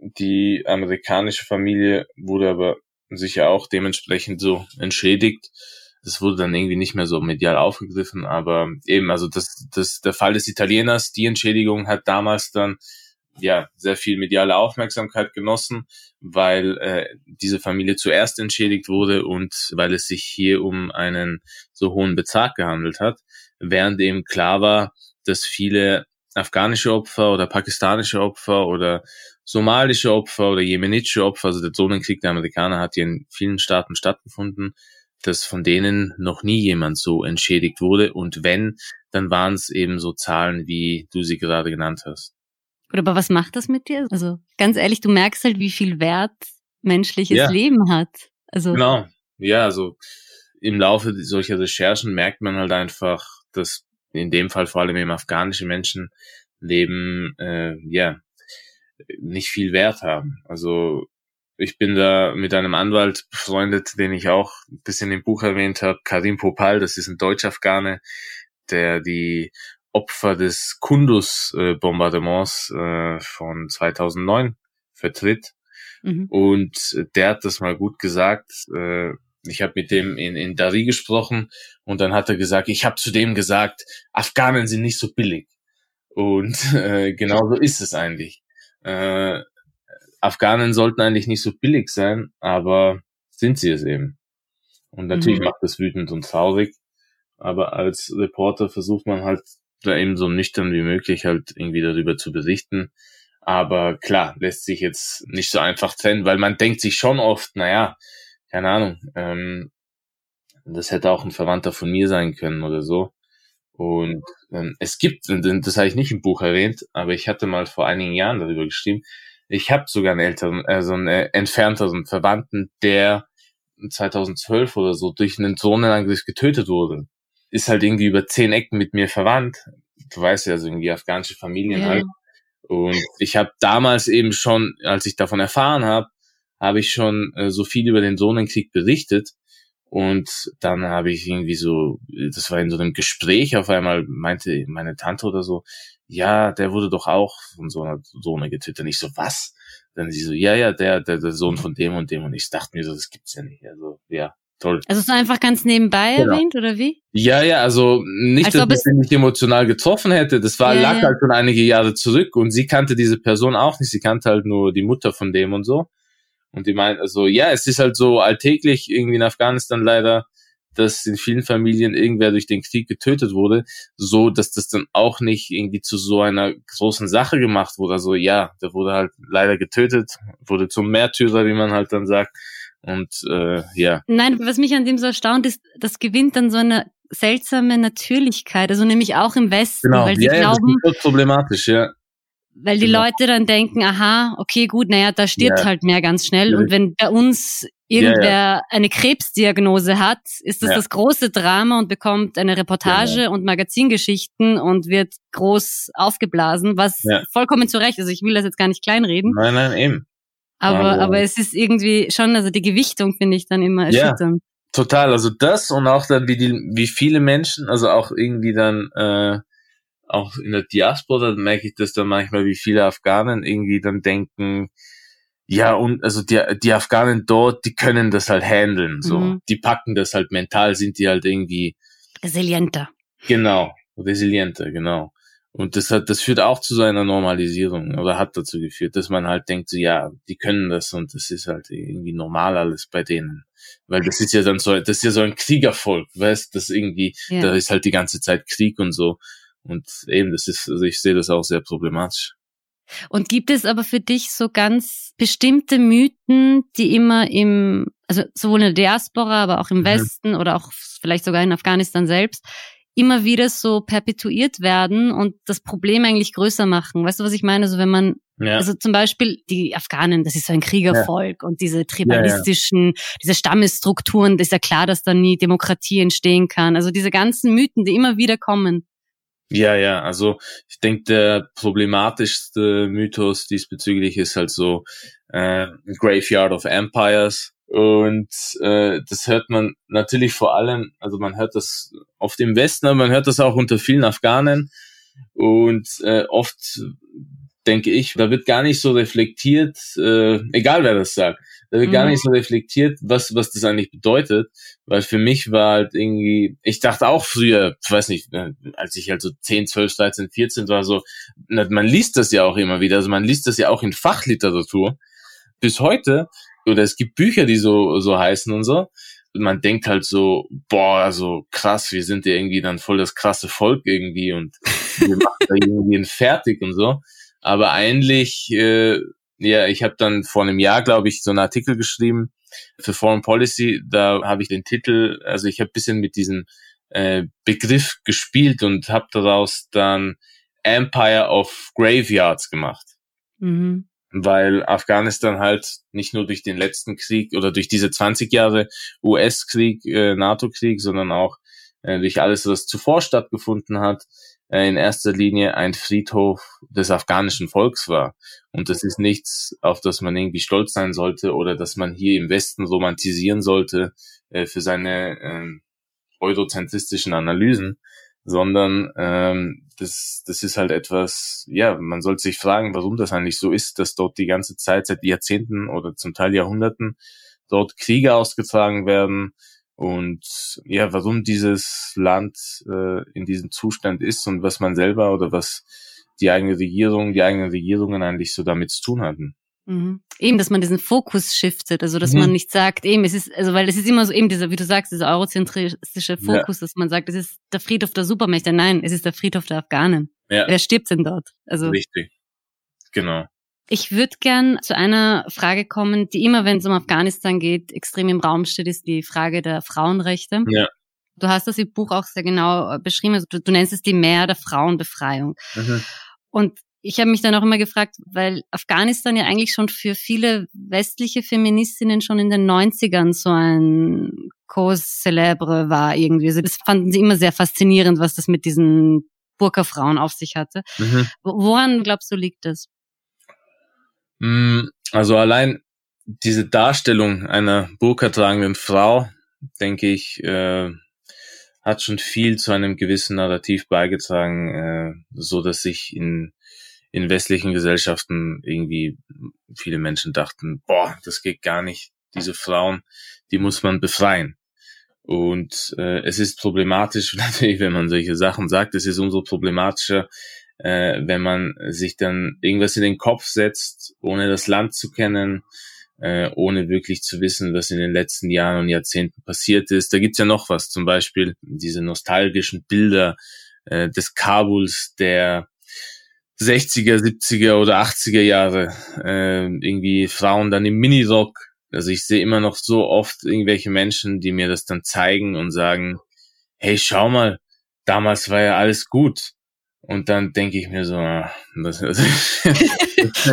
Die amerikanische Familie wurde aber sicher auch dementsprechend so entschädigt. Das wurde dann irgendwie nicht mehr so medial aufgegriffen, aber eben, also das, das, der Fall des Italieners, die Entschädigung hat damals dann ja sehr viel mediale Aufmerksamkeit genossen, weil äh, diese Familie zuerst entschädigt wurde und weil es sich hier um einen so hohen Betrag gehandelt hat, während eben klar war, dass viele afghanische Opfer oder pakistanische Opfer oder somalische Opfer oder jemenitische Opfer, also der Zonenkrieg der Amerikaner hat hier in vielen Staaten stattgefunden, dass von denen noch nie jemand so entschädigt wurde und wenn, dann waren es eben so Zahlen, wie du sie gerade genannt hast. Gut, aber was macht das mit dir? Also ganz ehrlich, du merkst halt, wie viel Wert menschliches ja. Leben hat. Also genau, ja, also im Laufe solcher Recherchen merkt man halt einfach, dass in dem Fall vor allem eben afghanische Menschen leben, äh, ja, nicht viel Wert haben. Also Ich bin da mit einem Anwalt befreundet, den ich auch ein bisschen im Buch erwähnt habe, Karim Popal, das ist ein Deutsch-Afghane, der die Opfer des Kundus-Bombardements äh, von 2009 vertritt. Mhm. Und der hat das mal gut gesagt. Äh, ich habe mit dem in, in Dari gesprochen und dann hat er gesagt, ich habe zu dem gesagt, Afghanen sind nicht so billig. Und äh, genau so ist es eigentlich. Äh, Afghanen sollten eigentlich nicht so billig sein, aber sind sie es eben. Und natürlich mhm. macht das wütend und traurig. Aber als Reporter versucht man halt da eben so nüchtern wie möglich halt irgendwie darüber zu berichten. Aber klar, lässt sich jetzt nicht so einfach trennen, weil man denkt sich schon oft, naja, keine Ahnung, ähm, das hätte auch ein Verwandter von mir sein können oder so. Und ähm, es gibt, das habe ich nicht im Buch erwähnt, aber ich hatte mal vor einigen Jahren darüber geschrieben, ich habe sogar einen älteren, also einen äh, entfernteren Verwandten, der 2012 oder so durch einen Drohnenangriff getötet wurde. Ist halt irgendwie über zehn Ecken mit mir verwandt. Du weißt ja, so irgendwie afghanische Familien ja. halt. Und ich habe damals eben schon, als ich davon erfahren habe, habe ich schon äh, so viel über den Drohnenkrieg berichtet. Und dann habe ich irgendwie so, das war in so einem Gespräch, auf einmal meinte meine Tante oder so, ja, der wurde doch auch von so einer Sohne getötet. Und ich so, was? Dann sie so, ja, ja, der, der, der Sohn von dem und dem. Und ich dachte mir so, das gibt's ja nicht. Also, ja, toll. Also so einfach ganz nebenbei genau. erwähnt, oder wie? Ja, ja, also nicht, Als dass ich sie nicht emotional getroffen hätte. Das war, ja, lag halt schon einige Jahre zurück und sie kannte diese Person auch nicht. Sie kannte halt nur die Mutter von dem und so. Und die meint, also ja, es ist halt so alltäglich irgendwie in Afghanistan leider, dass in vielen Familien irgendwer durch den Krieg getötet wurde, so dass das dann auch nicht irgendwie zu so einer großen Sache gemacht wurde. Also ja, der wurde halt leider getötet, wurde zum Märtyrer, wie man halt dann sagt. Und äh, ja. Nein, was mich an dem so erstaunt ist, das gewinnt dann so eine seltsame Natürlichkeit, also nämlich auch im Westen, genau. weil sie ja, glauben, ja, das ist problematisch, ja. Weil die genau. Leute dann denken, aha, okay, gut, naja, da stirbt ja. halt mehr ganz schnell. Und wenn bei uns irgendwer eine Krebsdiagnose hat, ist das das große Drama und bekommt eine Reportage und Magazingeschichten und wird groß aufgeblasen, was vollkommen zu Recht. Also ich will das jetzt gar nicht kleinreden. Nein, nein, eben. Aber, aber, aber es ist irgendwie schon, also die Gewichtung finde ich dann immer erschütternd. Total, also das und auch dann wie die, wie viele Menschen, also auch irgendwie dann äh, auch in der Diaspora merke ich das dann manchmal, wie viele Afghanen irgendwie dann denken, ja, und also die, die Afghanen dort, die können das halt handeln, so. Mhm. Die packen das halt mental, sind die halt irgendwie resilienter. Genau, resilienter, genau. Und das hat, das führt auch zu so einer Normalisierung oder hat dazu geführt, dass man halt denkt, so, ja, die können das und das ist halt irgendwie normal alles bei denen. Weil das ist ja dann so, das ist ja so ein Kriegervolk, weißt, das irgendwie, ja. da ist halt die ganze Zeit Krieg und so. Und eben, das ist, also ich sehe das auch sehr problematisch. Und gibt es aber für dich so ganz bestimmte Mythen, die immer im, also sowohl in der Diaspora, aber auch im mhm. Westen oder auch vielleicht sogar in Afghanistan selbst, immer wieder so perpetuiert werden und das Problem eigentlich größer machen. Weißt du, was ich meine? Also wenn man, ja. also zum Beispiel die Afghanen, das ist so ein Kriegervolk ja. und diese tribalistischen, ja, diese Stammesstrukturen, das ist ja klar, dass da nie Demokratie entstehen kann. Also diese ganzen Mythen, die immer wieder kommen. Ja, ja, also ich denke, der problematischste Mythos diesbezüglich ist halt so äh, Graveyard of Empires. Und äh, das hört man natürlich vor allem, also man hört das oft im Westen, aber man hört das auch unter vielen Afghanen. Und äh, oft denke ich, da wird gar nicht so reflektiert, äh, egal wer das sagt, da wird mhm. gar nicht so reflektiert, was, was das eigentlich bedeutet. Weil für mich war halt irgendwie, ich dachte auch früher, ich weiß nicht, äh, als ich halt so 10, 12, 13, 14 war, so, man liest das ja auch immer wieder, also man liest das ja auch in Fachliteratur. Bis heute, oder es gibt Bücher, die so, so heißen und so. Und man denkt halt so, boah, so krass, wir sind ja irgendwie dann voll das krasse Volk irgendwie und wir machen da irgendwie fertig und so. Aber eigentlich, äh, ja, ich habe dann vor einem Jahr, glaube ich, so einen Artikel geschrieben für Foreign Policy. Da habe ich den Titel, also ich habe bisschen mit diesem äh, Begriff gespielt und habe daraus dann Empire of Graveyards gemacht. Mhm. Weil Afghanistan halt nicht nur durch den letzten Krieg oder durch diese 20 Jahre US-Krieg, äh, NATO-Krieg, sondern auch äh, durch alles, was zuvor stattgefunden hat, äh, in erster Linie ein Friedhof des afghanischen Volks war. Und das ist nichts, auf das man irgendwie stolz sein sollte oder dass man hier im Westen romantisieren sollte äh, für seine äh, eurozentristischen Analysen, sondern ähm, das, das ist halt etwas, ja, man sollte sich fragen, warum das eigentlich so ist, dass dort die ganze Zeit seit Jahrzehnten oder zum Teil Jahrhunderten dort Kriege ausgetragen werden und ja, warum dieses Land äh, in diesem Zustand ist und was man selber oder was die eigene Regierung, die eigenen Regierungen eigentlich so damit zu tun hatten. Mhm. Eben, dass man diesen Fokus shiftet, also dass mhm. man nicht sagt, eben, es ist, also weil es ist immer so eben dieser, wie du sagst, dieser eurozentristische Fokus, ja. dass man sagt, es ist der Friedhof der Supermächte. Nein, es ist der Friedhof der Afghanen. Ja. Wer stirbt denn dort? Also richtig, genau. Ich würde gern zu einer Frage kommen, die immer, wenn es um Afghanistan geht, extrem im Raum steht, ist die Frage der Frauenrechte. Ja. Du hast das im Buch auch sehr genau äh, beschrieben. Also du, du nennst es die Mehr der Frauenbefreiung. Mhm. Und ich habe mich dann auch immer gefragt, weil Afghanistan ja eigentlich schon für viele westliche Feministinnen schon in den 90ern so ein Cause célèbre war irgendwie. Also das fanden sie immer sehr faszinierend, was das mit diesen Burka-Frauen auf sich hatte. Mhm. Woran glaubst du liegt das? Mm, also allein diese Darstellung einer Burka tragenden Frau, denke ich, äh, hat schon viel zu einem gewissen Narrativ beigetragen, äh, so dass sich in in westlichen Gesellschaften irgendwie viele Menschen dachten, boah, das geht gar nicht. Diese Frauen, die muss man befreien. Und äh, es ist problematisch natürlich, wenn man solche Sachen sagt. Es ist umso problematischer, äh, wenn man sich dann irgendwas in den Kopf setzt, ohne das Land zu kennen, äh, ohne wirklich zu wissen, was in den letzten Jahren und Jahrzehnten passiert ist. Da gibt's ja noch was, zum Beispiel diese nostalgischen Bilder äh, des Kabuls der 60er, 70er oder 80er Jahre. Äh, irgendwie Frauen dann im Minirock. Also ich sehe immer noch so oft irgendwelche Menschen, die mir das dann zeigen und sagen, hey, schau mal, damals war ja alles gut. Und dann denke ich mir so, ah, das, das,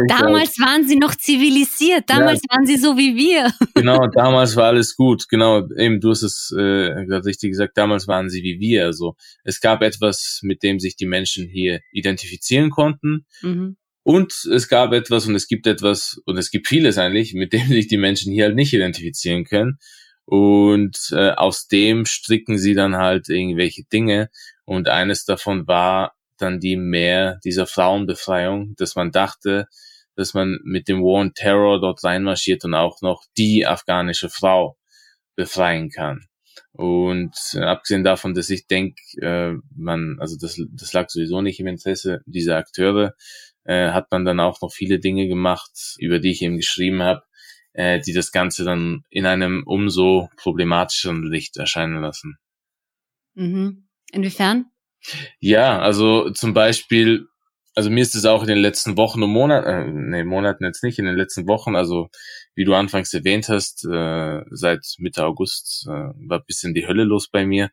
damals waren sie noch zivilisiert, damals ja, waren sie so wie wir. genau, damals war alles gut. Genau, eben du hast es äh, richtig gesagt, damals waren sie wie wir. Also es gab etwas, mit dem sich die Menschen hier identifizieren konnten. Mhm. Und es gab etwas und es gibt etwas und es gibt vieles eigentlich, mit dem sich die Menschen hier halt nicht identifizieren können. Und äh, aus dem stricken sie dann halt irgendwelche Dinge. Und eines davon war dann die mehr dieser Frauenbefreiung, dass man dachte, dass man mit dem War on Terror dort reinmarschiert und auch noch die afghanische Frau befreien kann. Und äh, abgesehen davon, dass ich denke, äh, man, also das, das lag sowieso nicht im Interesse dieser Akteure, äh, hat man dann auch noch viele Dinge gemacht, über die ich eben geschrieben habe, äh, die das Ganze dann in einem umso problematischeren Licht erscheinen lassen. Mhm. Inwiefern? Ja, also zum Beispiel, also mir ist es auch in den letzten Wochen und Monaten, äh, nee, Monaten jetzt nicht, in den letzten Wochen, also wie du anfangs erwähnt hast, äh, seit Mitte August äh, war bisschen die Hölle los bei mir,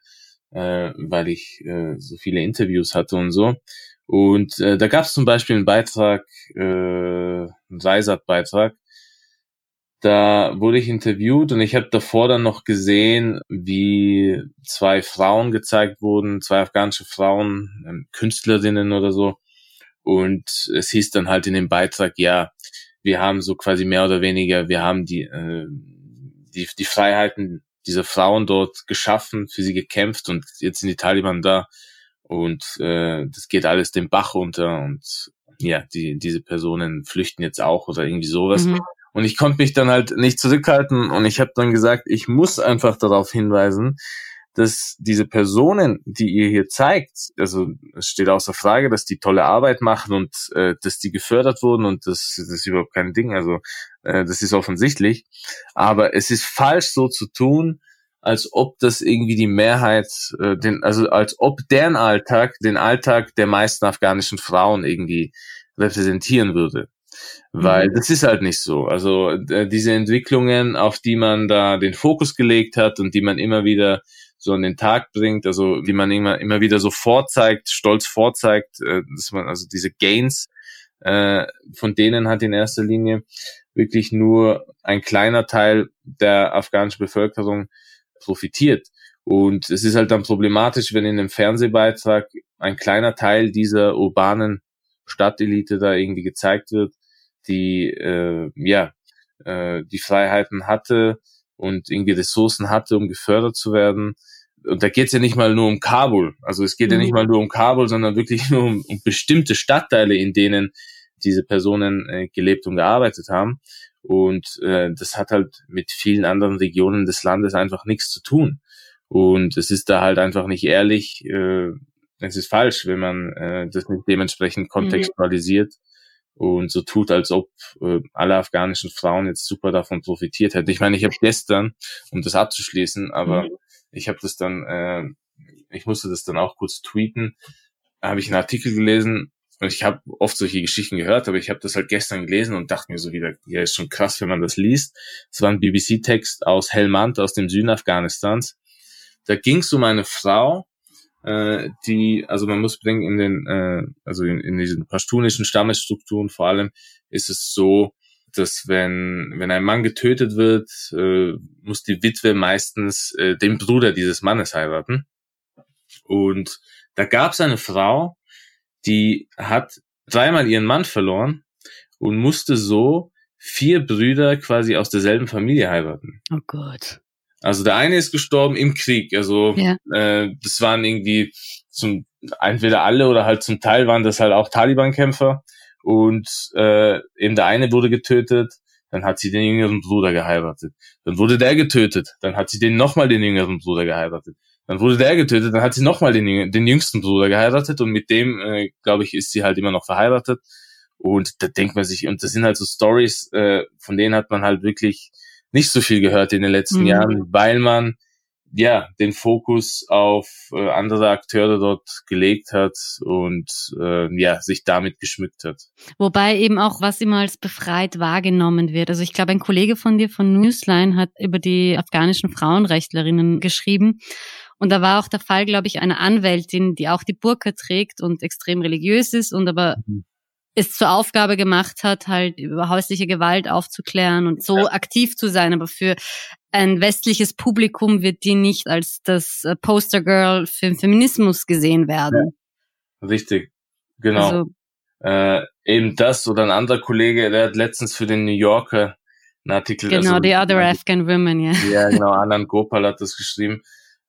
äh, weil ich äh, so viele Interviews hatte und so. Und äh, da gab es zum Beispiel einen Beitrag, äh, einen Reisat-Beitrag, da wurde ich interviewt und ich habe davor dann noch gesehen, wie zwei Frauen gezeigt wurden, zwei afghanische Frauen, ähm, Künstlerinnen oder so. Und es hieß dann halt in dem Beitrag, ja, wir haben so quasi mehr oder weniger, wir haben die, äh, die, die Freiheiten dieser Frauen dort geschaffen, für sie gekämpft und jetzt sind die Taliban da und äh, das geht alles den Bach runter und ja, die, diese Personen flüchten jetzt auch oder irgendwie sowas. Mhm. Und ich konnte mich dann halt nicht zurückhalten und ich habe dann gesagt, ich muss einfach darauf hinweisen, dass diese Personen, die ihr hier zeigt, also es steht außer Frage, dass die tolle Arbeit machen und äh, dass die gefördert wurden und das, das ist überhaupt kein Ding, also äh, das ist offensichtlich. Aber es ist falsch so zu tun, als ob das irgendwie die Mehrheit, äh, den, also als ob deren Alltag den Alltag der meisten afghanischen Frauen irgendwie repräsentieren würde. Weil mhm. das ist halt nicht so. Also diese Entwicklungen, auf die man da den Fokus gelegt hat und die man immer wieder so an den Tag bringt, also die man immer, immer wieder so vorzeigt, stolz vorzeigt, äh, dass man also diese Gains, äh, von denen hat in erster Linie wirklich nur ein kleiner Teil der afghanischen Bevölkerung profitiert. Und es ist halt dann problematisch, wenn in einem Fernsehbeitrag ein kleiner Teil dieser urbanen Stadtelite da irgendwie gezeigt wird, die äh, ja äh, die Freiheiten hatte und irgendwie Ressourcen hatte, um gefördert zu werden. Und da geht es ja nicht mal nur um Kabul. Also es geht mhm. ja nicht mhm. mal nur um Kabul, sondern wirklich nur um, um bestimmte Stadtteile, in denen diese Personen äh, gelebt und gearbeitet haben. Und äh, das hat halt mit vielen anderen Regionen des Landes einfach nichts zu tun. Und es ist da halt einfach nicht ehrlich, äh, es ist falsch, wenn man äh, das nicht dementsprechend mhm. kontextualisiert mhm. Und so tut, als ob äh, alle afghanischen Frauen jetzt super davon profitiert hätten. Ich meine, ich habe gestern, um das abzuschließen, aber mhm. ich habe das dann, äh, ich musste das dann auch kurz tweeten, habe ich einen Artikel gelesen, und ich habe oft solche Geschichten gehört, aber ich habe das halt gestern gelesen und dachte mir so wieder, ja, ist schon krass, wenn man das liest. Es war ein BBC-Text aus Helmand, aus dem Süden Afghanistans. Da ging es um eine Frau, äh, die, also man muss bedenken, in den, äh, also in, in diesen pashtunischen Stammesstrukturen vor allem ist es so, dass wenn, wenn ein Mann getötet wird, äh, muss die Witwe meistens äh, den Bruder dieses Mannes heiraten. Und da gab es eine Frau, die hat dreimal ihren Mann verloren und musste so vier Brüder quasi aus derselben Familie heiraten. Oh Gott. Also der eine ist gestorben im Krieg. Also ja. äh, das waren irgendwie zum entweder alle oder halt zum Teil waren das halt auch Taliban-Kämpfer. Und äh, eben der eine wurde getötet, dann hat sie den jüngeren Bruder geheiratet. Dann wurde der getötet, dann hat sie den nochmal den jüngeren Bruder geheiratet. Dann wurde der getötet, dann hat sie nochmal den, den jüngsten Bruder geheiratet und mit dem, äh, glaube ich, ist sie halt immer noch verheiratet. Und da denkt man sich, und das sind halt so Stories, äh, von denen hat man halt wirklich nicht so viel gehört in den letzten mhm. Jahren, weil man ja den Fokus auf äh, andere Akteure dort gelegt hat und äh, ja sich damit geschmückt hat. Wobei eben auch was immer als befreit wahrgenommen wird. Also ich glaube, ein Kollege von dir von Newsline hat über die afghanischen Frauenrechtlerinnen geschrieben und da war auch der Fall, glaube ich, einer Anwältin, die auch die Burka trägt und extrem religiös ist und aber mhm. Es zur Aufgabe gemacht hat, halt über häusliche Gewalt aufzuklären und so ja. aktiv zu sein. Aber für ein westliches Publikum wird die nicht als das äh, Postergirl für den Feminismus gesehen werden. Ja. Richtig, genau. Also, äh, eben das oder ein anderer Kollege, der hat letztens für den New Yorker einen Artikel. Genau, also, The Other Afghan Women, ja. Ja, genau, Anand Gopal hat das geschrieben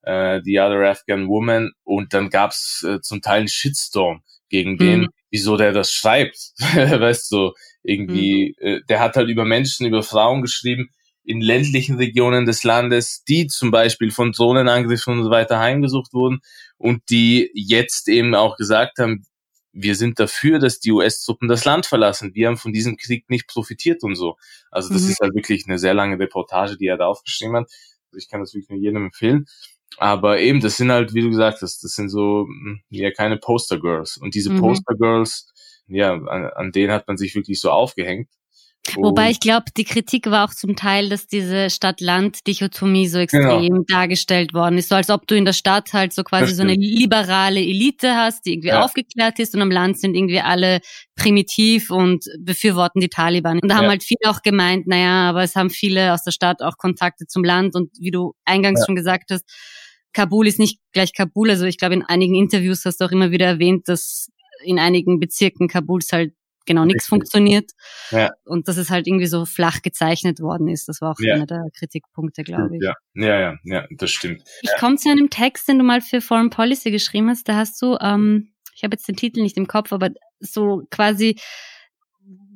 äh, The Other Afghan Woman und dann gab's äh, zum Teil einen Shitstorm gegen den, mhm. wieso der das schreibt. weißt du, irgendwie, mhm. äh, der hat halt über Menschen, über Frauen geschrieben in ländlichen Regionen des Landes, die zum Beispiel von Drohnenangriffen und so weiter heimgesucht wurden und die jetzt eben auch gesagt haben, wir sind dafür, dass die US-Truppen das Land verlassen. Wir haben von diesem Krieg nicht profitiert und so. Also das mhm. ist halt wirklich eine sehr lange Reportage, die er da aufgeschrieben hat. Also ich kann das wirklich nur jedem empfehlen. Aber eben, das sind halt, wie du gesagt hast, das sind so, hm, ja, keine Poster Girls. Und diese mhm. Poster Girls, ja, an, an denen hat man sich wirklich so aufgehängt. Wobei ich glaube, die Kritik war auch zum Teil, dass diese Stadt-Land-Dichotomie so extrem genau. dargestellt worden ist. So als ob du in der Stadt halt so quasi so eine liberale Elite hast, die irgendwie ja. aufgeklärt ist und am Land sind irgendwie alle primitiv und befürworten die Taliban. Und da ja. haben halt viele auch gemeint, naja, aber es haben viele aus der Stadt auch Kontakte zum Land und wie du eingangs ja. schon gesagt hast, Kabul ist nicht gleich Kabul. Also ich glaube, in einigen Interviews hast du auch immer wieder erwähnt, dass in einigen Bezirken Kabuls halt genau nichts funktioniert. Ja. Und dass es halt irgendwie so flach gezeichnet worden ist. Das war auch ja. einer der Kritikpunkte, glaube ich. Ja, ja, ja, ja, das stimmt. Ich ja. komme zu einem Text, den du mal für Foreign Policy geschrieben hast. Da hast du, ähm, ich habe jetzt den Titel nicht im Kopf, aber so quasi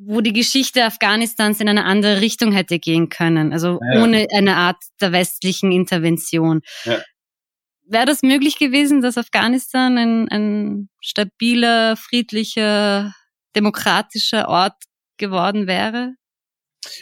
wo die Geschichte Afghanistans in eine andere Richtung hätte gehen können, also ja. ohne eine Art der westlichen Intervention. Ja wäre das möglich gewesen, dass Afghanistan ein, ein stabiler, friedlicher, demokratischer Ort geworden wäre?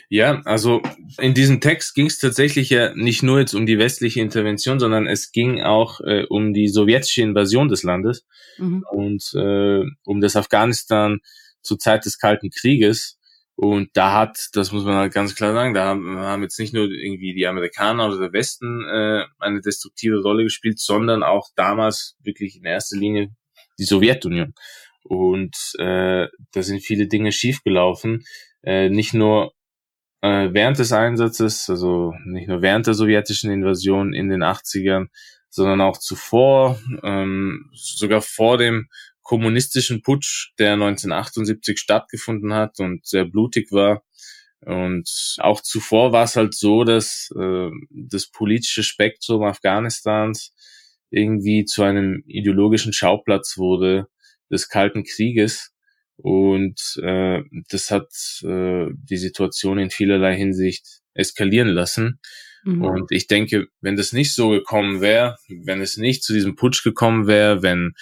Ja, also in diesem Text ging es tatsächlich ja nicht nur jetzt um die westliche Intervention, sondern es ging auch äh, um die sowjetische Invasion des Landes mhm. und äh, um das Afghanistan zur Zeit des Kalten Krieges. Und da hat, das muss man halt ganz klar sagen, da haben, haben jetzt nicht nur irgendwie die Amerikaner oder der Westen äh, eine destruktive Rolle gespielt, sondern auch damals wirklich in erster Linie die Sowjetunion. Und äh, da sind viele Dinge schiefgelaufen. Äh, nicht nur äh, während des Einsatzes, also nicht nur während der sowjetischen Invasion in den 80ern, sondern auch zuvor, ähm, sogar vor dem kommunistischen Putsch, der 1978 stattgefunden hat und sehr blutig war. Und auch zuvor war es halt so, dass äh, das politische Spektrum Afghanistans irgendwie zu einem ideologischen Schauplatz wurde des Kalten Krieges. Und äh, das hat äh, die Situation in vielerlei Hinsicht eskalieren lassen. Mhm. Und ich denke, wenn das nicht so gekommen wäre, wenn es nicht zu diesem Putsch gekommen wäre, wenn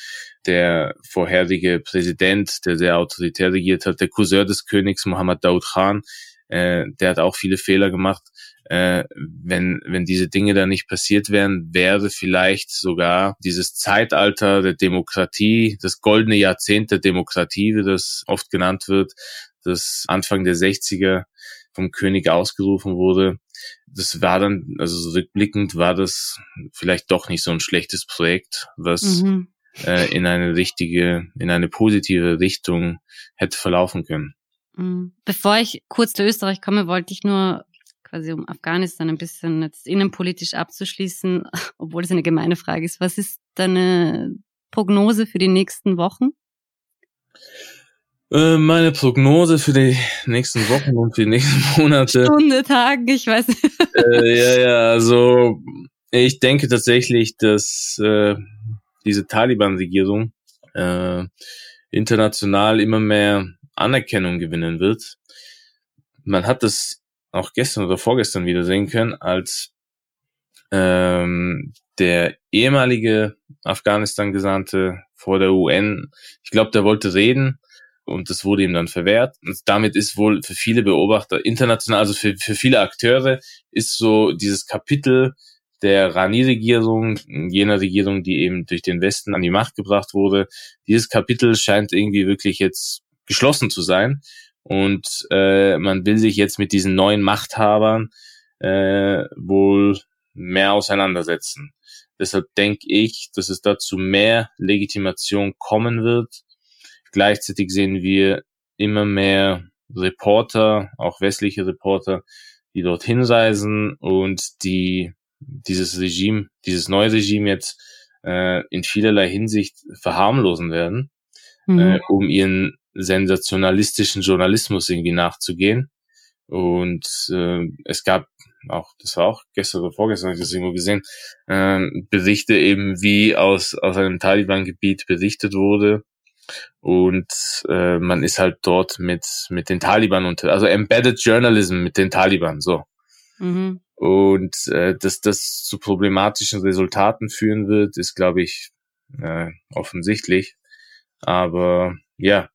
der vorherige Präsident, der sehr autoritär regiert hat, der Cousin des Königs Mohammed Daoud Khan, äh, der hat auch viele Fehler gemacht. Äh, wenn, wenn diese Dinge da nicht passiert wären, wäre vielleicht sogar dieses Zeitalter der Demokratie, das goldene Jahrzehnt der Demokratie, wie das oft genannt wird, das Anfang der 60er vom König ausgerufen wurde. Das war dann, also rückblickend war das vielleicht doch nicht so ein schlechtes Projekt, was mhm. äh, in eine richtige, in eine positive Richtung hätte verlaufen können. Mhm. Bevor ich kurz zu Österreich komme, wollte ich nur quasi um Afghanistan ein bisschen jetzt innenpolitisch abzuschließen, obwohl es eine gemeine Frage ist. Was ist deine Prognose für die nächsten Wochen? Äh, meine Prognose für die nächsten Wochen und für die nächsten Monate. Stunde, Tage, ich weiß nicht. Äh, ja, ja, also ich denke tatsächlich, dass äh, diese Taliban-Regierung äh, international immer mehr Anerkennung gewinnen wird. Man hat das auch gestern oder vorgestern wieder sehen können, als ähm, der ehemalige Afghanistan-Gesandte vor der UN, ich glaube, der wollte reden und das wurde ihm dann verwehrt. Und damit ist wohl für viele Beobachter international, also für, für viele Akteure, ist so dieses Kapitel der Rani-Regierung, jener Regierung, die eben durch den Westen an die Macht gebracht wurde, dieses Kapitel scheint irgendwie wirklich jetzt geschlossen zu sein. Und äh, man will sich jetzt mit diesen neuen Machthabern äh, wohl mehr auseinandersetzen. Deshalb denke ich, dass es dazu mehr Legitimation kommen wird. Gleichzeitig sehen wir immer mehr Reporter, auch westliche Reporter, die dorthin reisen und die dieses Regime, dieses neue Regime jetzt äh, in vielerlei Hinsicht verharmlosen werden, mhm. äh, um ihren sensationalistischen Journalismus irgendwie nachzugehen. Und äh, es gab auch, das war auch gestern oder vorgestern, habe ich das irgendwo gesehen, äh, Berichte eben, wie aus, aus einem Taliban-Gebiet berichtet wurde. Und äh, man ist halt dort mit, mit den Taliban unter, also Embedded Journalism mit den Taliban, so. Mhm. Und äh, dass das zu problematischen Resultaten führen wird, ist, glaube ich, äh, offensichtlich. Aber ja,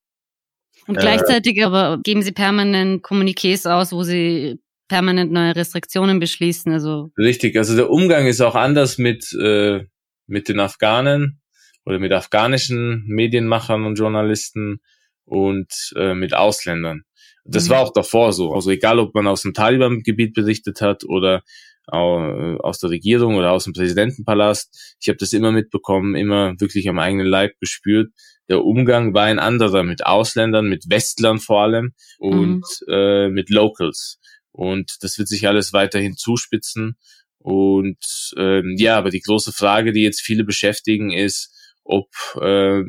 und äh, gleichzeitig aber geben sie permanent Kommuniqués aus, wo sie permanent neue Restriktionen beschließen. Also richtig, also der Umgang ist auch anders mit äh, mit den Afghanen oder mit afghanischen Medienmachern und Journalisten und äh, mit Ausländern. Das mhm. war auch davor so. Also egal, ob man aus dem Taliban-Gebiet berichtet hat oder äh, aus der Regierung oder aus dem Präsidentenpalast. Ich habe das immer mitbekommen, immer wirklich am eigenen Leib gespürt, der Umgang war ein anderer mit Ausländern, mit Westlern vor allem und mhm. äh, mit Locals. Und das wird sich alles weiterhin zuspitzen. Und ähm, ja, aber die große Frage, die jetzt viele beschäftigen, ist, ob äh,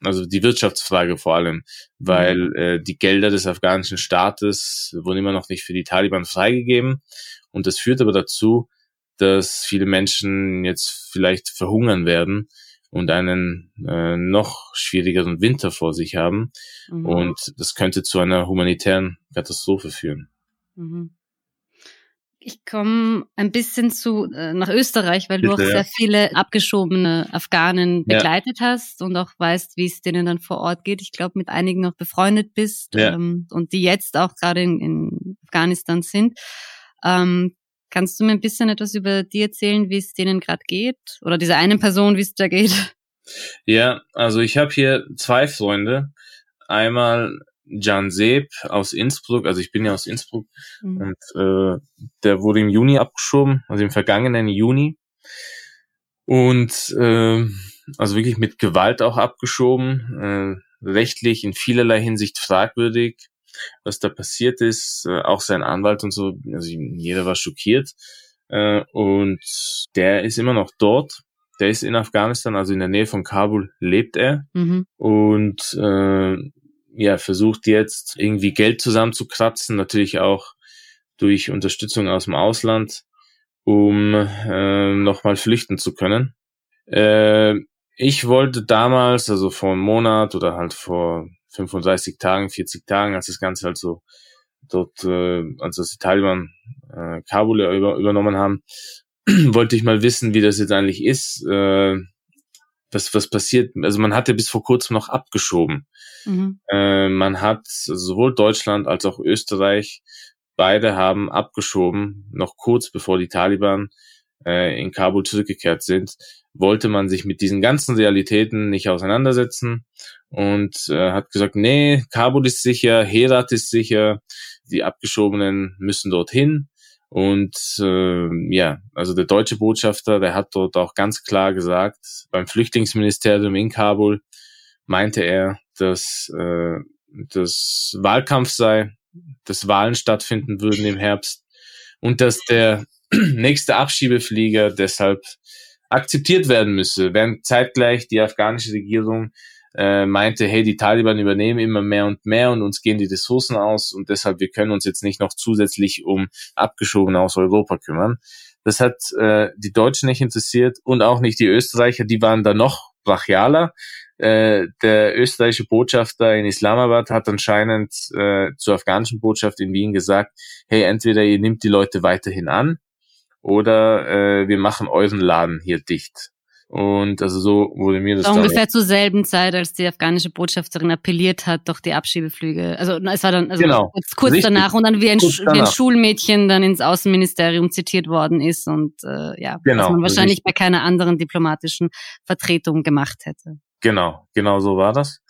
also die Wirtschaftsfrage vor allem, weil mhm. äh, die Gelder des afghanischen Staates wurden immer noch nicht für die Taliban freigegeben. Und das führt aber dazu, dass viele Menschen jetzt vielleicht verhungern werden und einen äh, noch schwierigeren Winter vor sich haben. Mhm. Und das könnte zu einer humanitären Katastrophe führen. Mhm. Ich komme ein bisschen zu äh, nach Österreich, weil Bitte, du auch sehr viele abgeschobene Afghanen begleitet ja. hast und auch weißt, wie es denen dann vor Ort geht. Ich glaube, mit einigen noch befreundet bist ja. ähm, und die jetzt auch gerade in, in Afghanistan sind. Ähm, Kannst du mir ein bisschen etwas über die erzählen, wie es denen gerade geht? Oder dieser einen Person, wie es da geht? Ja, also ich habe hier zwei Freunde. Einmal Jan Seb aus Innsbruck, also ich bin ja aus Innsbruck mhm. und äh, der wurde im Juni abgeschoben, also im vergangenen Juni. Und äh, also wirklich mit Gewalt auch abgeschoben, äh, rechtlich in vielerlei Hinsicht fragwürdig was da passiert ist. Äh, auch sein Anwalt und so, also jeder war schockiert. Äh, und der ist immer noch dort. der ist in Afghanistan, also in der Nähe von Kabul lebt er mhm. und äh, ja, versucht jetzt irgendwie Geld zusammenzukratzen, natürlich auch durch Unterstützung aus dem Ausland, um äh, nochmal flüchten zu können. Äh, ich wollte damals, also vor einem Monat oder halt vor 35 Tagen, 40 Tagen, als das Ganze halt so dort, äh, als das die Taliban äh, Kabul über, übernommen haben, wollte ich mal wissen, wie das jetzt eigentlich ist, äh, was, was passiert. Also man hatte bis vor kurzem noch abgeschoben. Mhm. Äh, man hat sowohl Deutschland als auch Österreich, beide haben abgeschoben, noch kurz bevor die Taliban äh, in Kabul zurückgekehrt sind, wollte man sich mit diesen ganzen Realitäten nicht auseinandersetzen und äh, hat gesagt, nee, Kabul ist sicher, Herat ist sicher, die Abgeschobenen müssen dorthin. Und äh, ja, also der deutsche Botschafter, der hat dort auch ganz klar gesagt, beim Flüchtlingsministerium in Kabul meinte er, dass äh, das Wahlkampf sei, dass Wahlen stattfinden würden im Herbst und dass der nächste Abschiebeflieger deshalb akzeptiert werden müsse, während zeitgleich die afghanische Regierung äh, meinte, hey, die Taliban übernehmen immer mehr und mehr und uns gehen die Ressourcen aus und deshalb wir können uns jetzt nicht noch zusätzlich um Abgeschobene aus Europa kümmern. Das hat äh, die Deutschen nicht interessiert und auch nicht die Österreicher, die waren da noch brachialer. Äh, der österreichische Botschafter in Islamabad hat anscheinend äh, zur afghanischen Botschaft in Wien gesagt, hey, entweder ihr nimmt die Leute weiterhin an oder äh, wir machen euren Laden hier dicht. Und also so wurde mir das dann ungefähr zur selben Zeit, als die afghanische Botschafterin appelliert hat, doch die Abschiebeflüge. Also es war dann also genau, kurz, kurz danach und dann wie ein, wie ein Schulmädchen dann ins Außenministerium zitiert worden ist und äh, ja, genau, was man wahrscheinlich richtig. bei keiner anderen diplomatischen Vertretung gemacht hätte. Genau, genau so war das.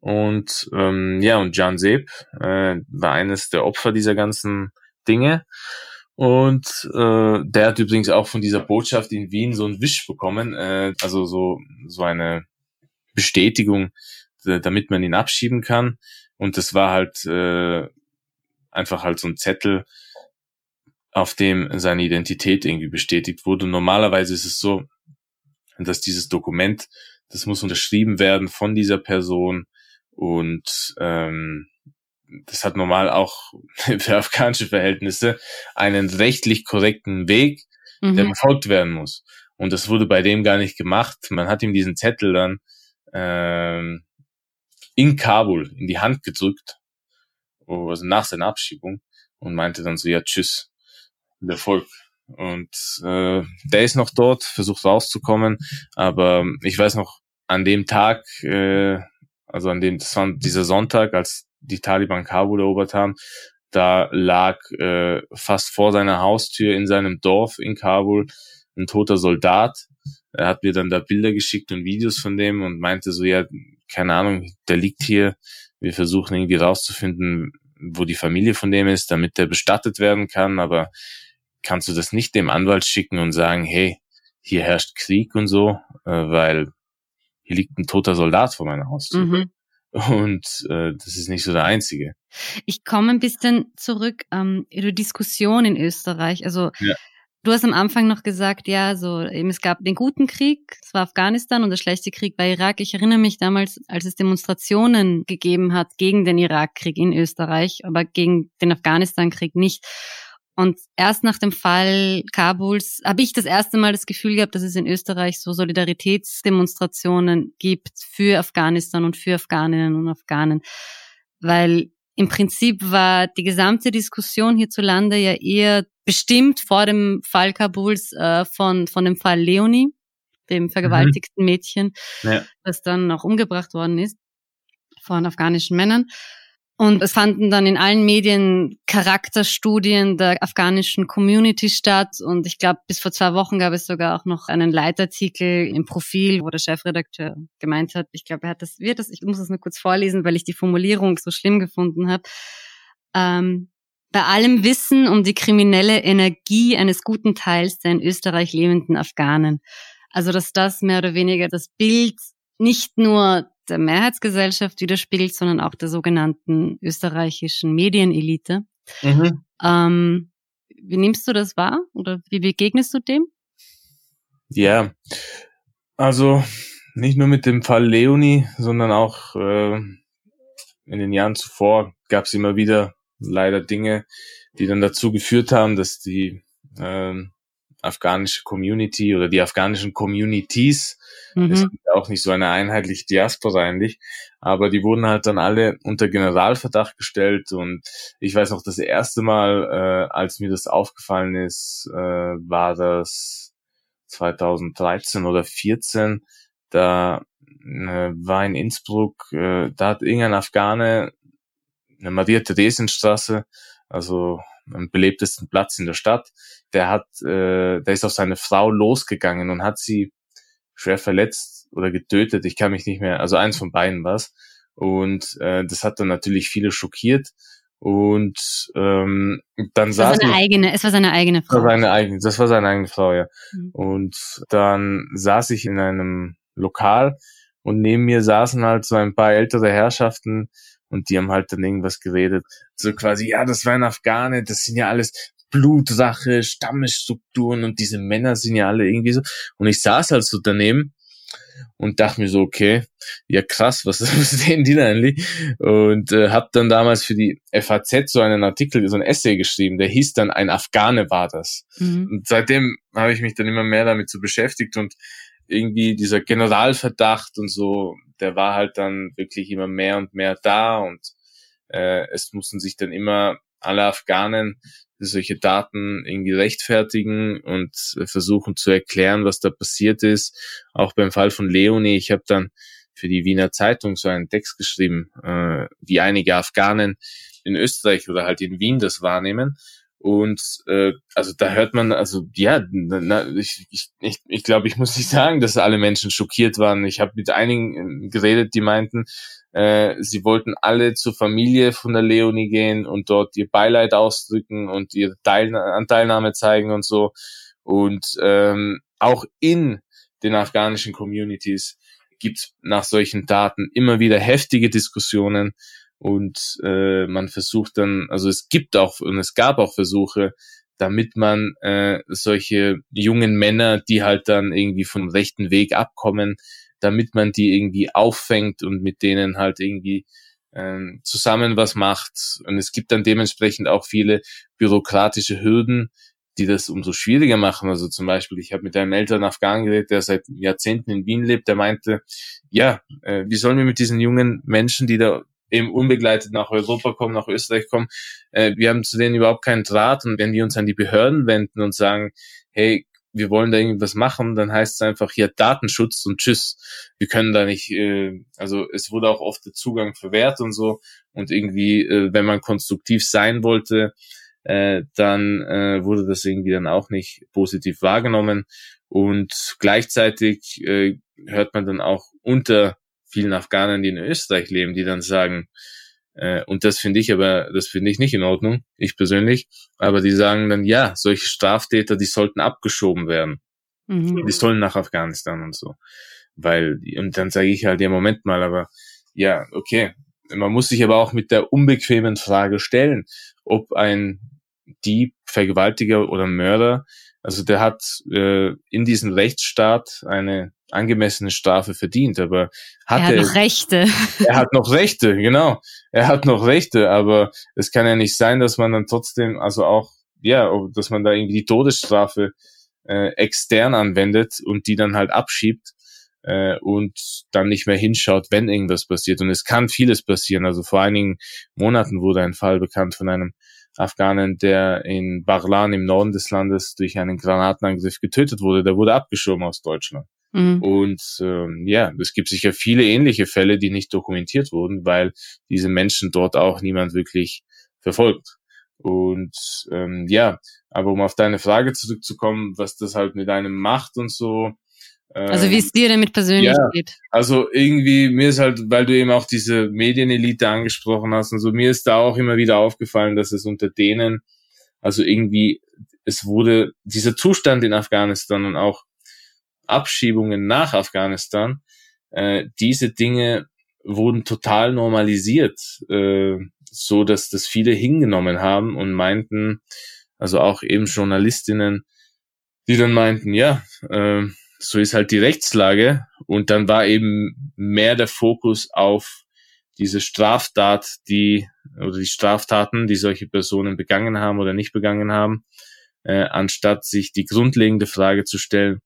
Und ähm, ja, und Jan Seb äh, war eines der Opfer dieser ganzen Dinge. Und äh, der hat übrigens auch von dieser Botschaft in Wien so einen Wisch bekommen, äh, also so, so eine Bestätigung, damit man ihn abschieben kann. Und das war halt äh, einfach halt so ein Zettel, auf dem seine Identität irgendwie bestätigt wurde. normalerweise ist es so, dass dieses Dokument, das muss unterschrieben werden von dieser Person und ähm, das hat normal auch für afghanische Verhältnisse einen rechtlich korrekten Weg, mhm. der befolgt werden muss. Und das wurde bei dem gar nicht gemacht. Man hat ihm diesen Zettel dann ähm, in Kabul in die Hand gedrückt, also nach seiner Abschiebung, und meinte dann so, ja, tschüss, der Volk. Und äh, der ist noch dort, versucht rauszukommen, aber ich weiß noch, an dem Tag, äh, also an dem, das war dieser Sonntag, als die Taliban Kabul erobert haben, da lag äh, fast vor seiner Haustür in seinem Dorf in Kabul ein toter Soldat. Er hat mir dann da Bilder geschickt und Videos von dem und meinte so, ja, keine Ahnung, der liegt hier. Wir versuchen irgendwie rauszufinden, wo die Familie von dem ist, damit der bestattet werden kann. Aber kannst du das nicht dem Anwalt schicken und sagen, hey, hier herrscht Krieg und so, äh, weil hier liegt ein toter Soldat vor meiner Haustür. Mhm. Und äh, das ist nicht so der einzige. Ich komme ein bisschen zurück ähm, über Diskussion in Österreich. Also ja. du hast am Anfang noch gesagt, ja, so eben es gab den guten Krieg, es war Afghanistan und der schlechte Krieg war Irak. Ich erinnere mich damals, als es Demonstrationen gegeben hat gegen den Irakkrieg in Österreich, aber gegen den Afghanistan-Krieg nicht. Und erst nach dem Fall Kabuls habe ich das erste Mal das Gefühl gehabt, dass es in Österreich so Solidaritätsdemonstrationen gibt für Afghanistan und für Afghaninnen und Afghanen. Weil im Prinzip war die gesamte Diskussion hierzulande ja eher bestimmt vor dem Fall Kabuls äh, von, von dem Fall Leonie, dem vergewaltigten mhm. Mädchen, ja. das dann auch umgebracht worden ist von afghanischen Männern. Und es fanden dann in allen Medien Charakterstudien der afghanischen Community statt. Und ich glaube, bis vor zwei Wochen gab es sogar auch noch einen Leitartikel im Profil, wo der Chefredakteur gemeint hat, ich glaube, er hat das, wird das, ich muss das nur kurz vorlesen, weil ich die Formulierung so schlimm gefunden habe. Ähm, bei allem Wissen um die kriminelle Energie eines guten Teils der in Österreich lebenden Afghanen. Also, dass das mehr oder weniger das Bild nicht nur der Mehrheitsgesellschaft widerspiegelt, sondern auch der sogenannten österreichischen Medienelite. Mhm. Ähm, wie nimmst du das wahr oder wie begegnest du dem? Ja, Also nicht nur mit dem Fall Leonie, sondern auch äh, in den Jahren zuvor gab es immer wieder leider Dinge, die dann dazu geführt haben, dass die äh, afghanische Community oder die afghanischen Communities, mhm. es gibt auch nicht so eine einheitliche Diaspora eigentlich, aber die wurden halt dann alle unter Generalverdacht gestellt und ich weiß noch, das erste Mal, äh, als mir das aufgefallen ist, äh, war das 2013 oder 14, da äh, war in Innsbruck, äh, da hat irgendein Afghane eine Maria-Theresien-Straße, also am belebtesten Platz in der Stadt, der hat, äh, der ist auf seine Frau losgegangen und hat sie schwer verletzt oder getötet. Ich kann mich nicht mehr, also eins von beiden war's. Und äh, das hat dann natürlich viele schockiert. Und ähm, dann saß seine eigene, es war seine eigene Frau. Das war seine eigene, das war seine eigene Frau, ja. Mhm. Und dann saß ich in einem Lokal und neben mir saßen halt so ein paar ältere Herrschaften und die haben halt dann irgendwas geredet. So quasi, ja, das waren Afghane, das sind ja alles Blutrache, Stammesstrukturen und diese Männer sind ja alle irgendwie so. Und ich saß halt so daneben und dachte mir so, okay, ja krass, was, was sehen die da eigentlich? Und äh, habe dann damals für die FAZ so einen Artikel, so ein Essay geschrieben, der hieß dann Ein Afghane war das. Mhm. Und seitdem habe ich mich dann immer mehr damit so beschäftigt und irgendwie dieser Generalverdacht und so, der war halt dann wirklich immer mehr und mehr da und äh, es mussten sich dann immer alle Afghanen solche Daten irgendwie rechtfertigen und versuchen zu erklären, was da passiert ist. Auch beim Fall von Leonie, ich habe dann für die Wiener Zeitung so einen Text geschrieben, äh, wie einige Afghanen in Österreich oder halt in Wien das wahrnehmen. Und äh, also da hört man, also ja, na, ich, ich, ich, ich glaube, ich muss nicht sagen, dass alle Menschen schockiert waren. Ich habe mit einigen geredet, die meinten, äh, sie wollten alle zur Familie von der Leonie gehen und dort ihr Beileid ausdrücken und ihre Teil Anteilnahme zeigen und so. Und ähm, auch in den afghanischen Communities gibt nach solchen Daten immer wieder heftige Diskussionen und äh, man versucht dann, also es gibt auch und es gab auch Versuche, damit man äh, solche jungen Männer, die halt dann irgendwie vom rechten Weg abkommen, damit man die irgendwie auffängt und mit denen halt irgendwie äh, zusammen was macht. Und es gibt dann dementsprechend auch viele bürokratische Hürden, die das umso schwieriger machen. Also zum Beispiel, ich habe mit einem älteren Afghanen geredet, der seit Jahrzehnten in Wien lebt, der meinte, ja, äh, wie sollen wir mit diesen jungen Menschen, die da eben unbegleitet nach Europa kommen, nach Österreich kommen. Äh, wir haben zu denen überhaupt keinen Draht und wenn die uns an die Behörden wenden und sagen, hey, wir wollen da irgendwas machen, dann heißt es einfach hier Datenschutz und tschüss. Wir können da nicht, äh, also es wurde auch oft der Zugang verwehrt und so und irgendwie, äh, wenn man konstruktiv sein wollte, äh, dann äh, wurde das irgendwie dann auch nicht positiv wahrgenommen und gleichzeitig äh, hört man dann auch unter vielen Afghanen, die in Österreich leben, die dann sagen, äh, und das finde ich aber, das finde ich nicht in Ordnung, ich persönlich, aber die sagen dann, ja, solche Straftäter, die sollten abgeschoben werden. Mhm. Die sollen nach Afghanistan und so. Weil, und dann sage ich halt, ja, Moment mal, aber ja, okay. Man muss sich aber auch mit der unbequemen Frage stellen, ob ein Dieb, Vergewaltiger oder Mörder, also der hat äh, in diesem Rechtsstaat eine angemessene Strafe verdient, aber hat er hat er, noch Rechte. Er hat noch Rechte, genau. Er hat noch Rechte, aber es kann ja nicht sein, dass man dann trotzdem, also auch, ja, dass man da irgendwie die Todesstrafe äh, extern anwendet und die dann halt abschiebt äh, und dann nicht mehr hinschaut, wenn irgendwas passiert. Und es kann vieles passieren. Also vor einigen Monaten wurde ein Fall bekannt von einem Afghanen, der in Barlan im Norden des Landes durch einen Granatenangriff getötet wurde. Der wurde abgeschoben aus Deutschland. Mhm. Und ähm, ja, es gibt sicher viele ähnliche Fälle, die nicht dokumentiert wurden, weil diese Menschen dort auch niemand wirklich verfolgt. Und ähm, ja, aber um auf deine Frage zurückzukommen, was das halt mit einem macht und so. Ähm, also wie es dir damit persönlich ja, geht. Also irgendwie, mir ist halt, weil du eben auch diese Medienelite angesprochen hast und so, mir ist da auch immer wieder aufgefallen, dass es unter denen, also irgendwie, es wurde dieser Zustand in Afghanistan und auch Abschiebungen nach Afghanistan, äh, diese Dinge wurden total normalisiert, äh, so dass das viele hingenommen haben und meinten, also auch eben Journalistinnen, die dann meinten, ja, äh, so ist halt die Rechtslage. Und dann war eben mehr der Fokus auf diese Straftat, die oder die Straftaten, die solche Personen begangen haben oder nicht begangen haben, äh, anstatt sich die grundlegende Frage zu stellen,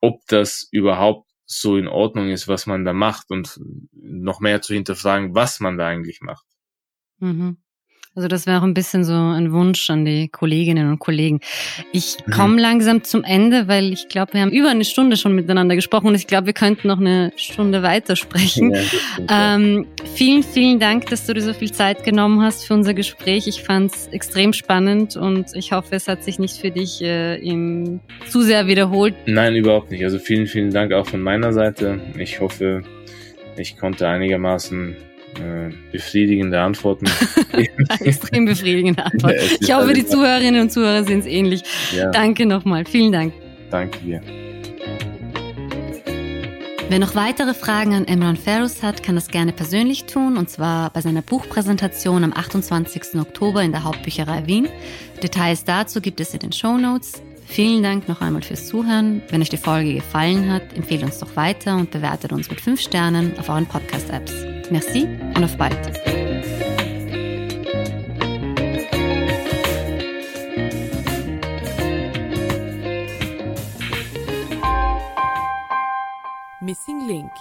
ob das überhaupt so in Ordnung ist, was man da macht und noch mehr zu hinterfragen, was man da eigentlich macht. Mhm. Also das wäre auch ein bisschen so ein Wunsch an die Kolleginnen und Kollegen. Ich mhm. komme langsam zum Ende, weil ich glaube, wir haben über eine Stunde schon miteinander gesprochen und ich glaube, wir könnten noch eine Stunde weitersprechen. Ja, ähm, vielen, vielen Dank, dass du dir so viel Zeit genommen hast für unser Gespräch. Ich fand es extrem spannend und ich hoffe, es hat sich nicht für dich äh, im, zu sehr wiederholt. Nein, überhaupt nicht. Also vielen, vielen Dank auch von meiner Seite. Ich hoffe, ich konnte einigermaßen äh, befriedigende Antworten. Extrem befriedigende Antworten. ich hoffe, die Zuhörerinnen und Zuhörer sind es ähnlich. Ja. Danke nochmal. Vielen Dank. Danke dir. Wer noch weitere Fragen an Emran Ferus hat, kann das gerne persönlich tun, und zwar bei seiner Buchpräsentation am 28. Oktober in der Hauptbücherei Wien. Details dazu gibt es in den Show Notes. Vielen Dank noch einmal fürs Zuhören. Wenn euch die Folge gefallen hat, empfehlt uns doch weiter und bewertet uns mit 5 Sternen auf euren Podcast-Apps. Merci und auf bald. Missing Link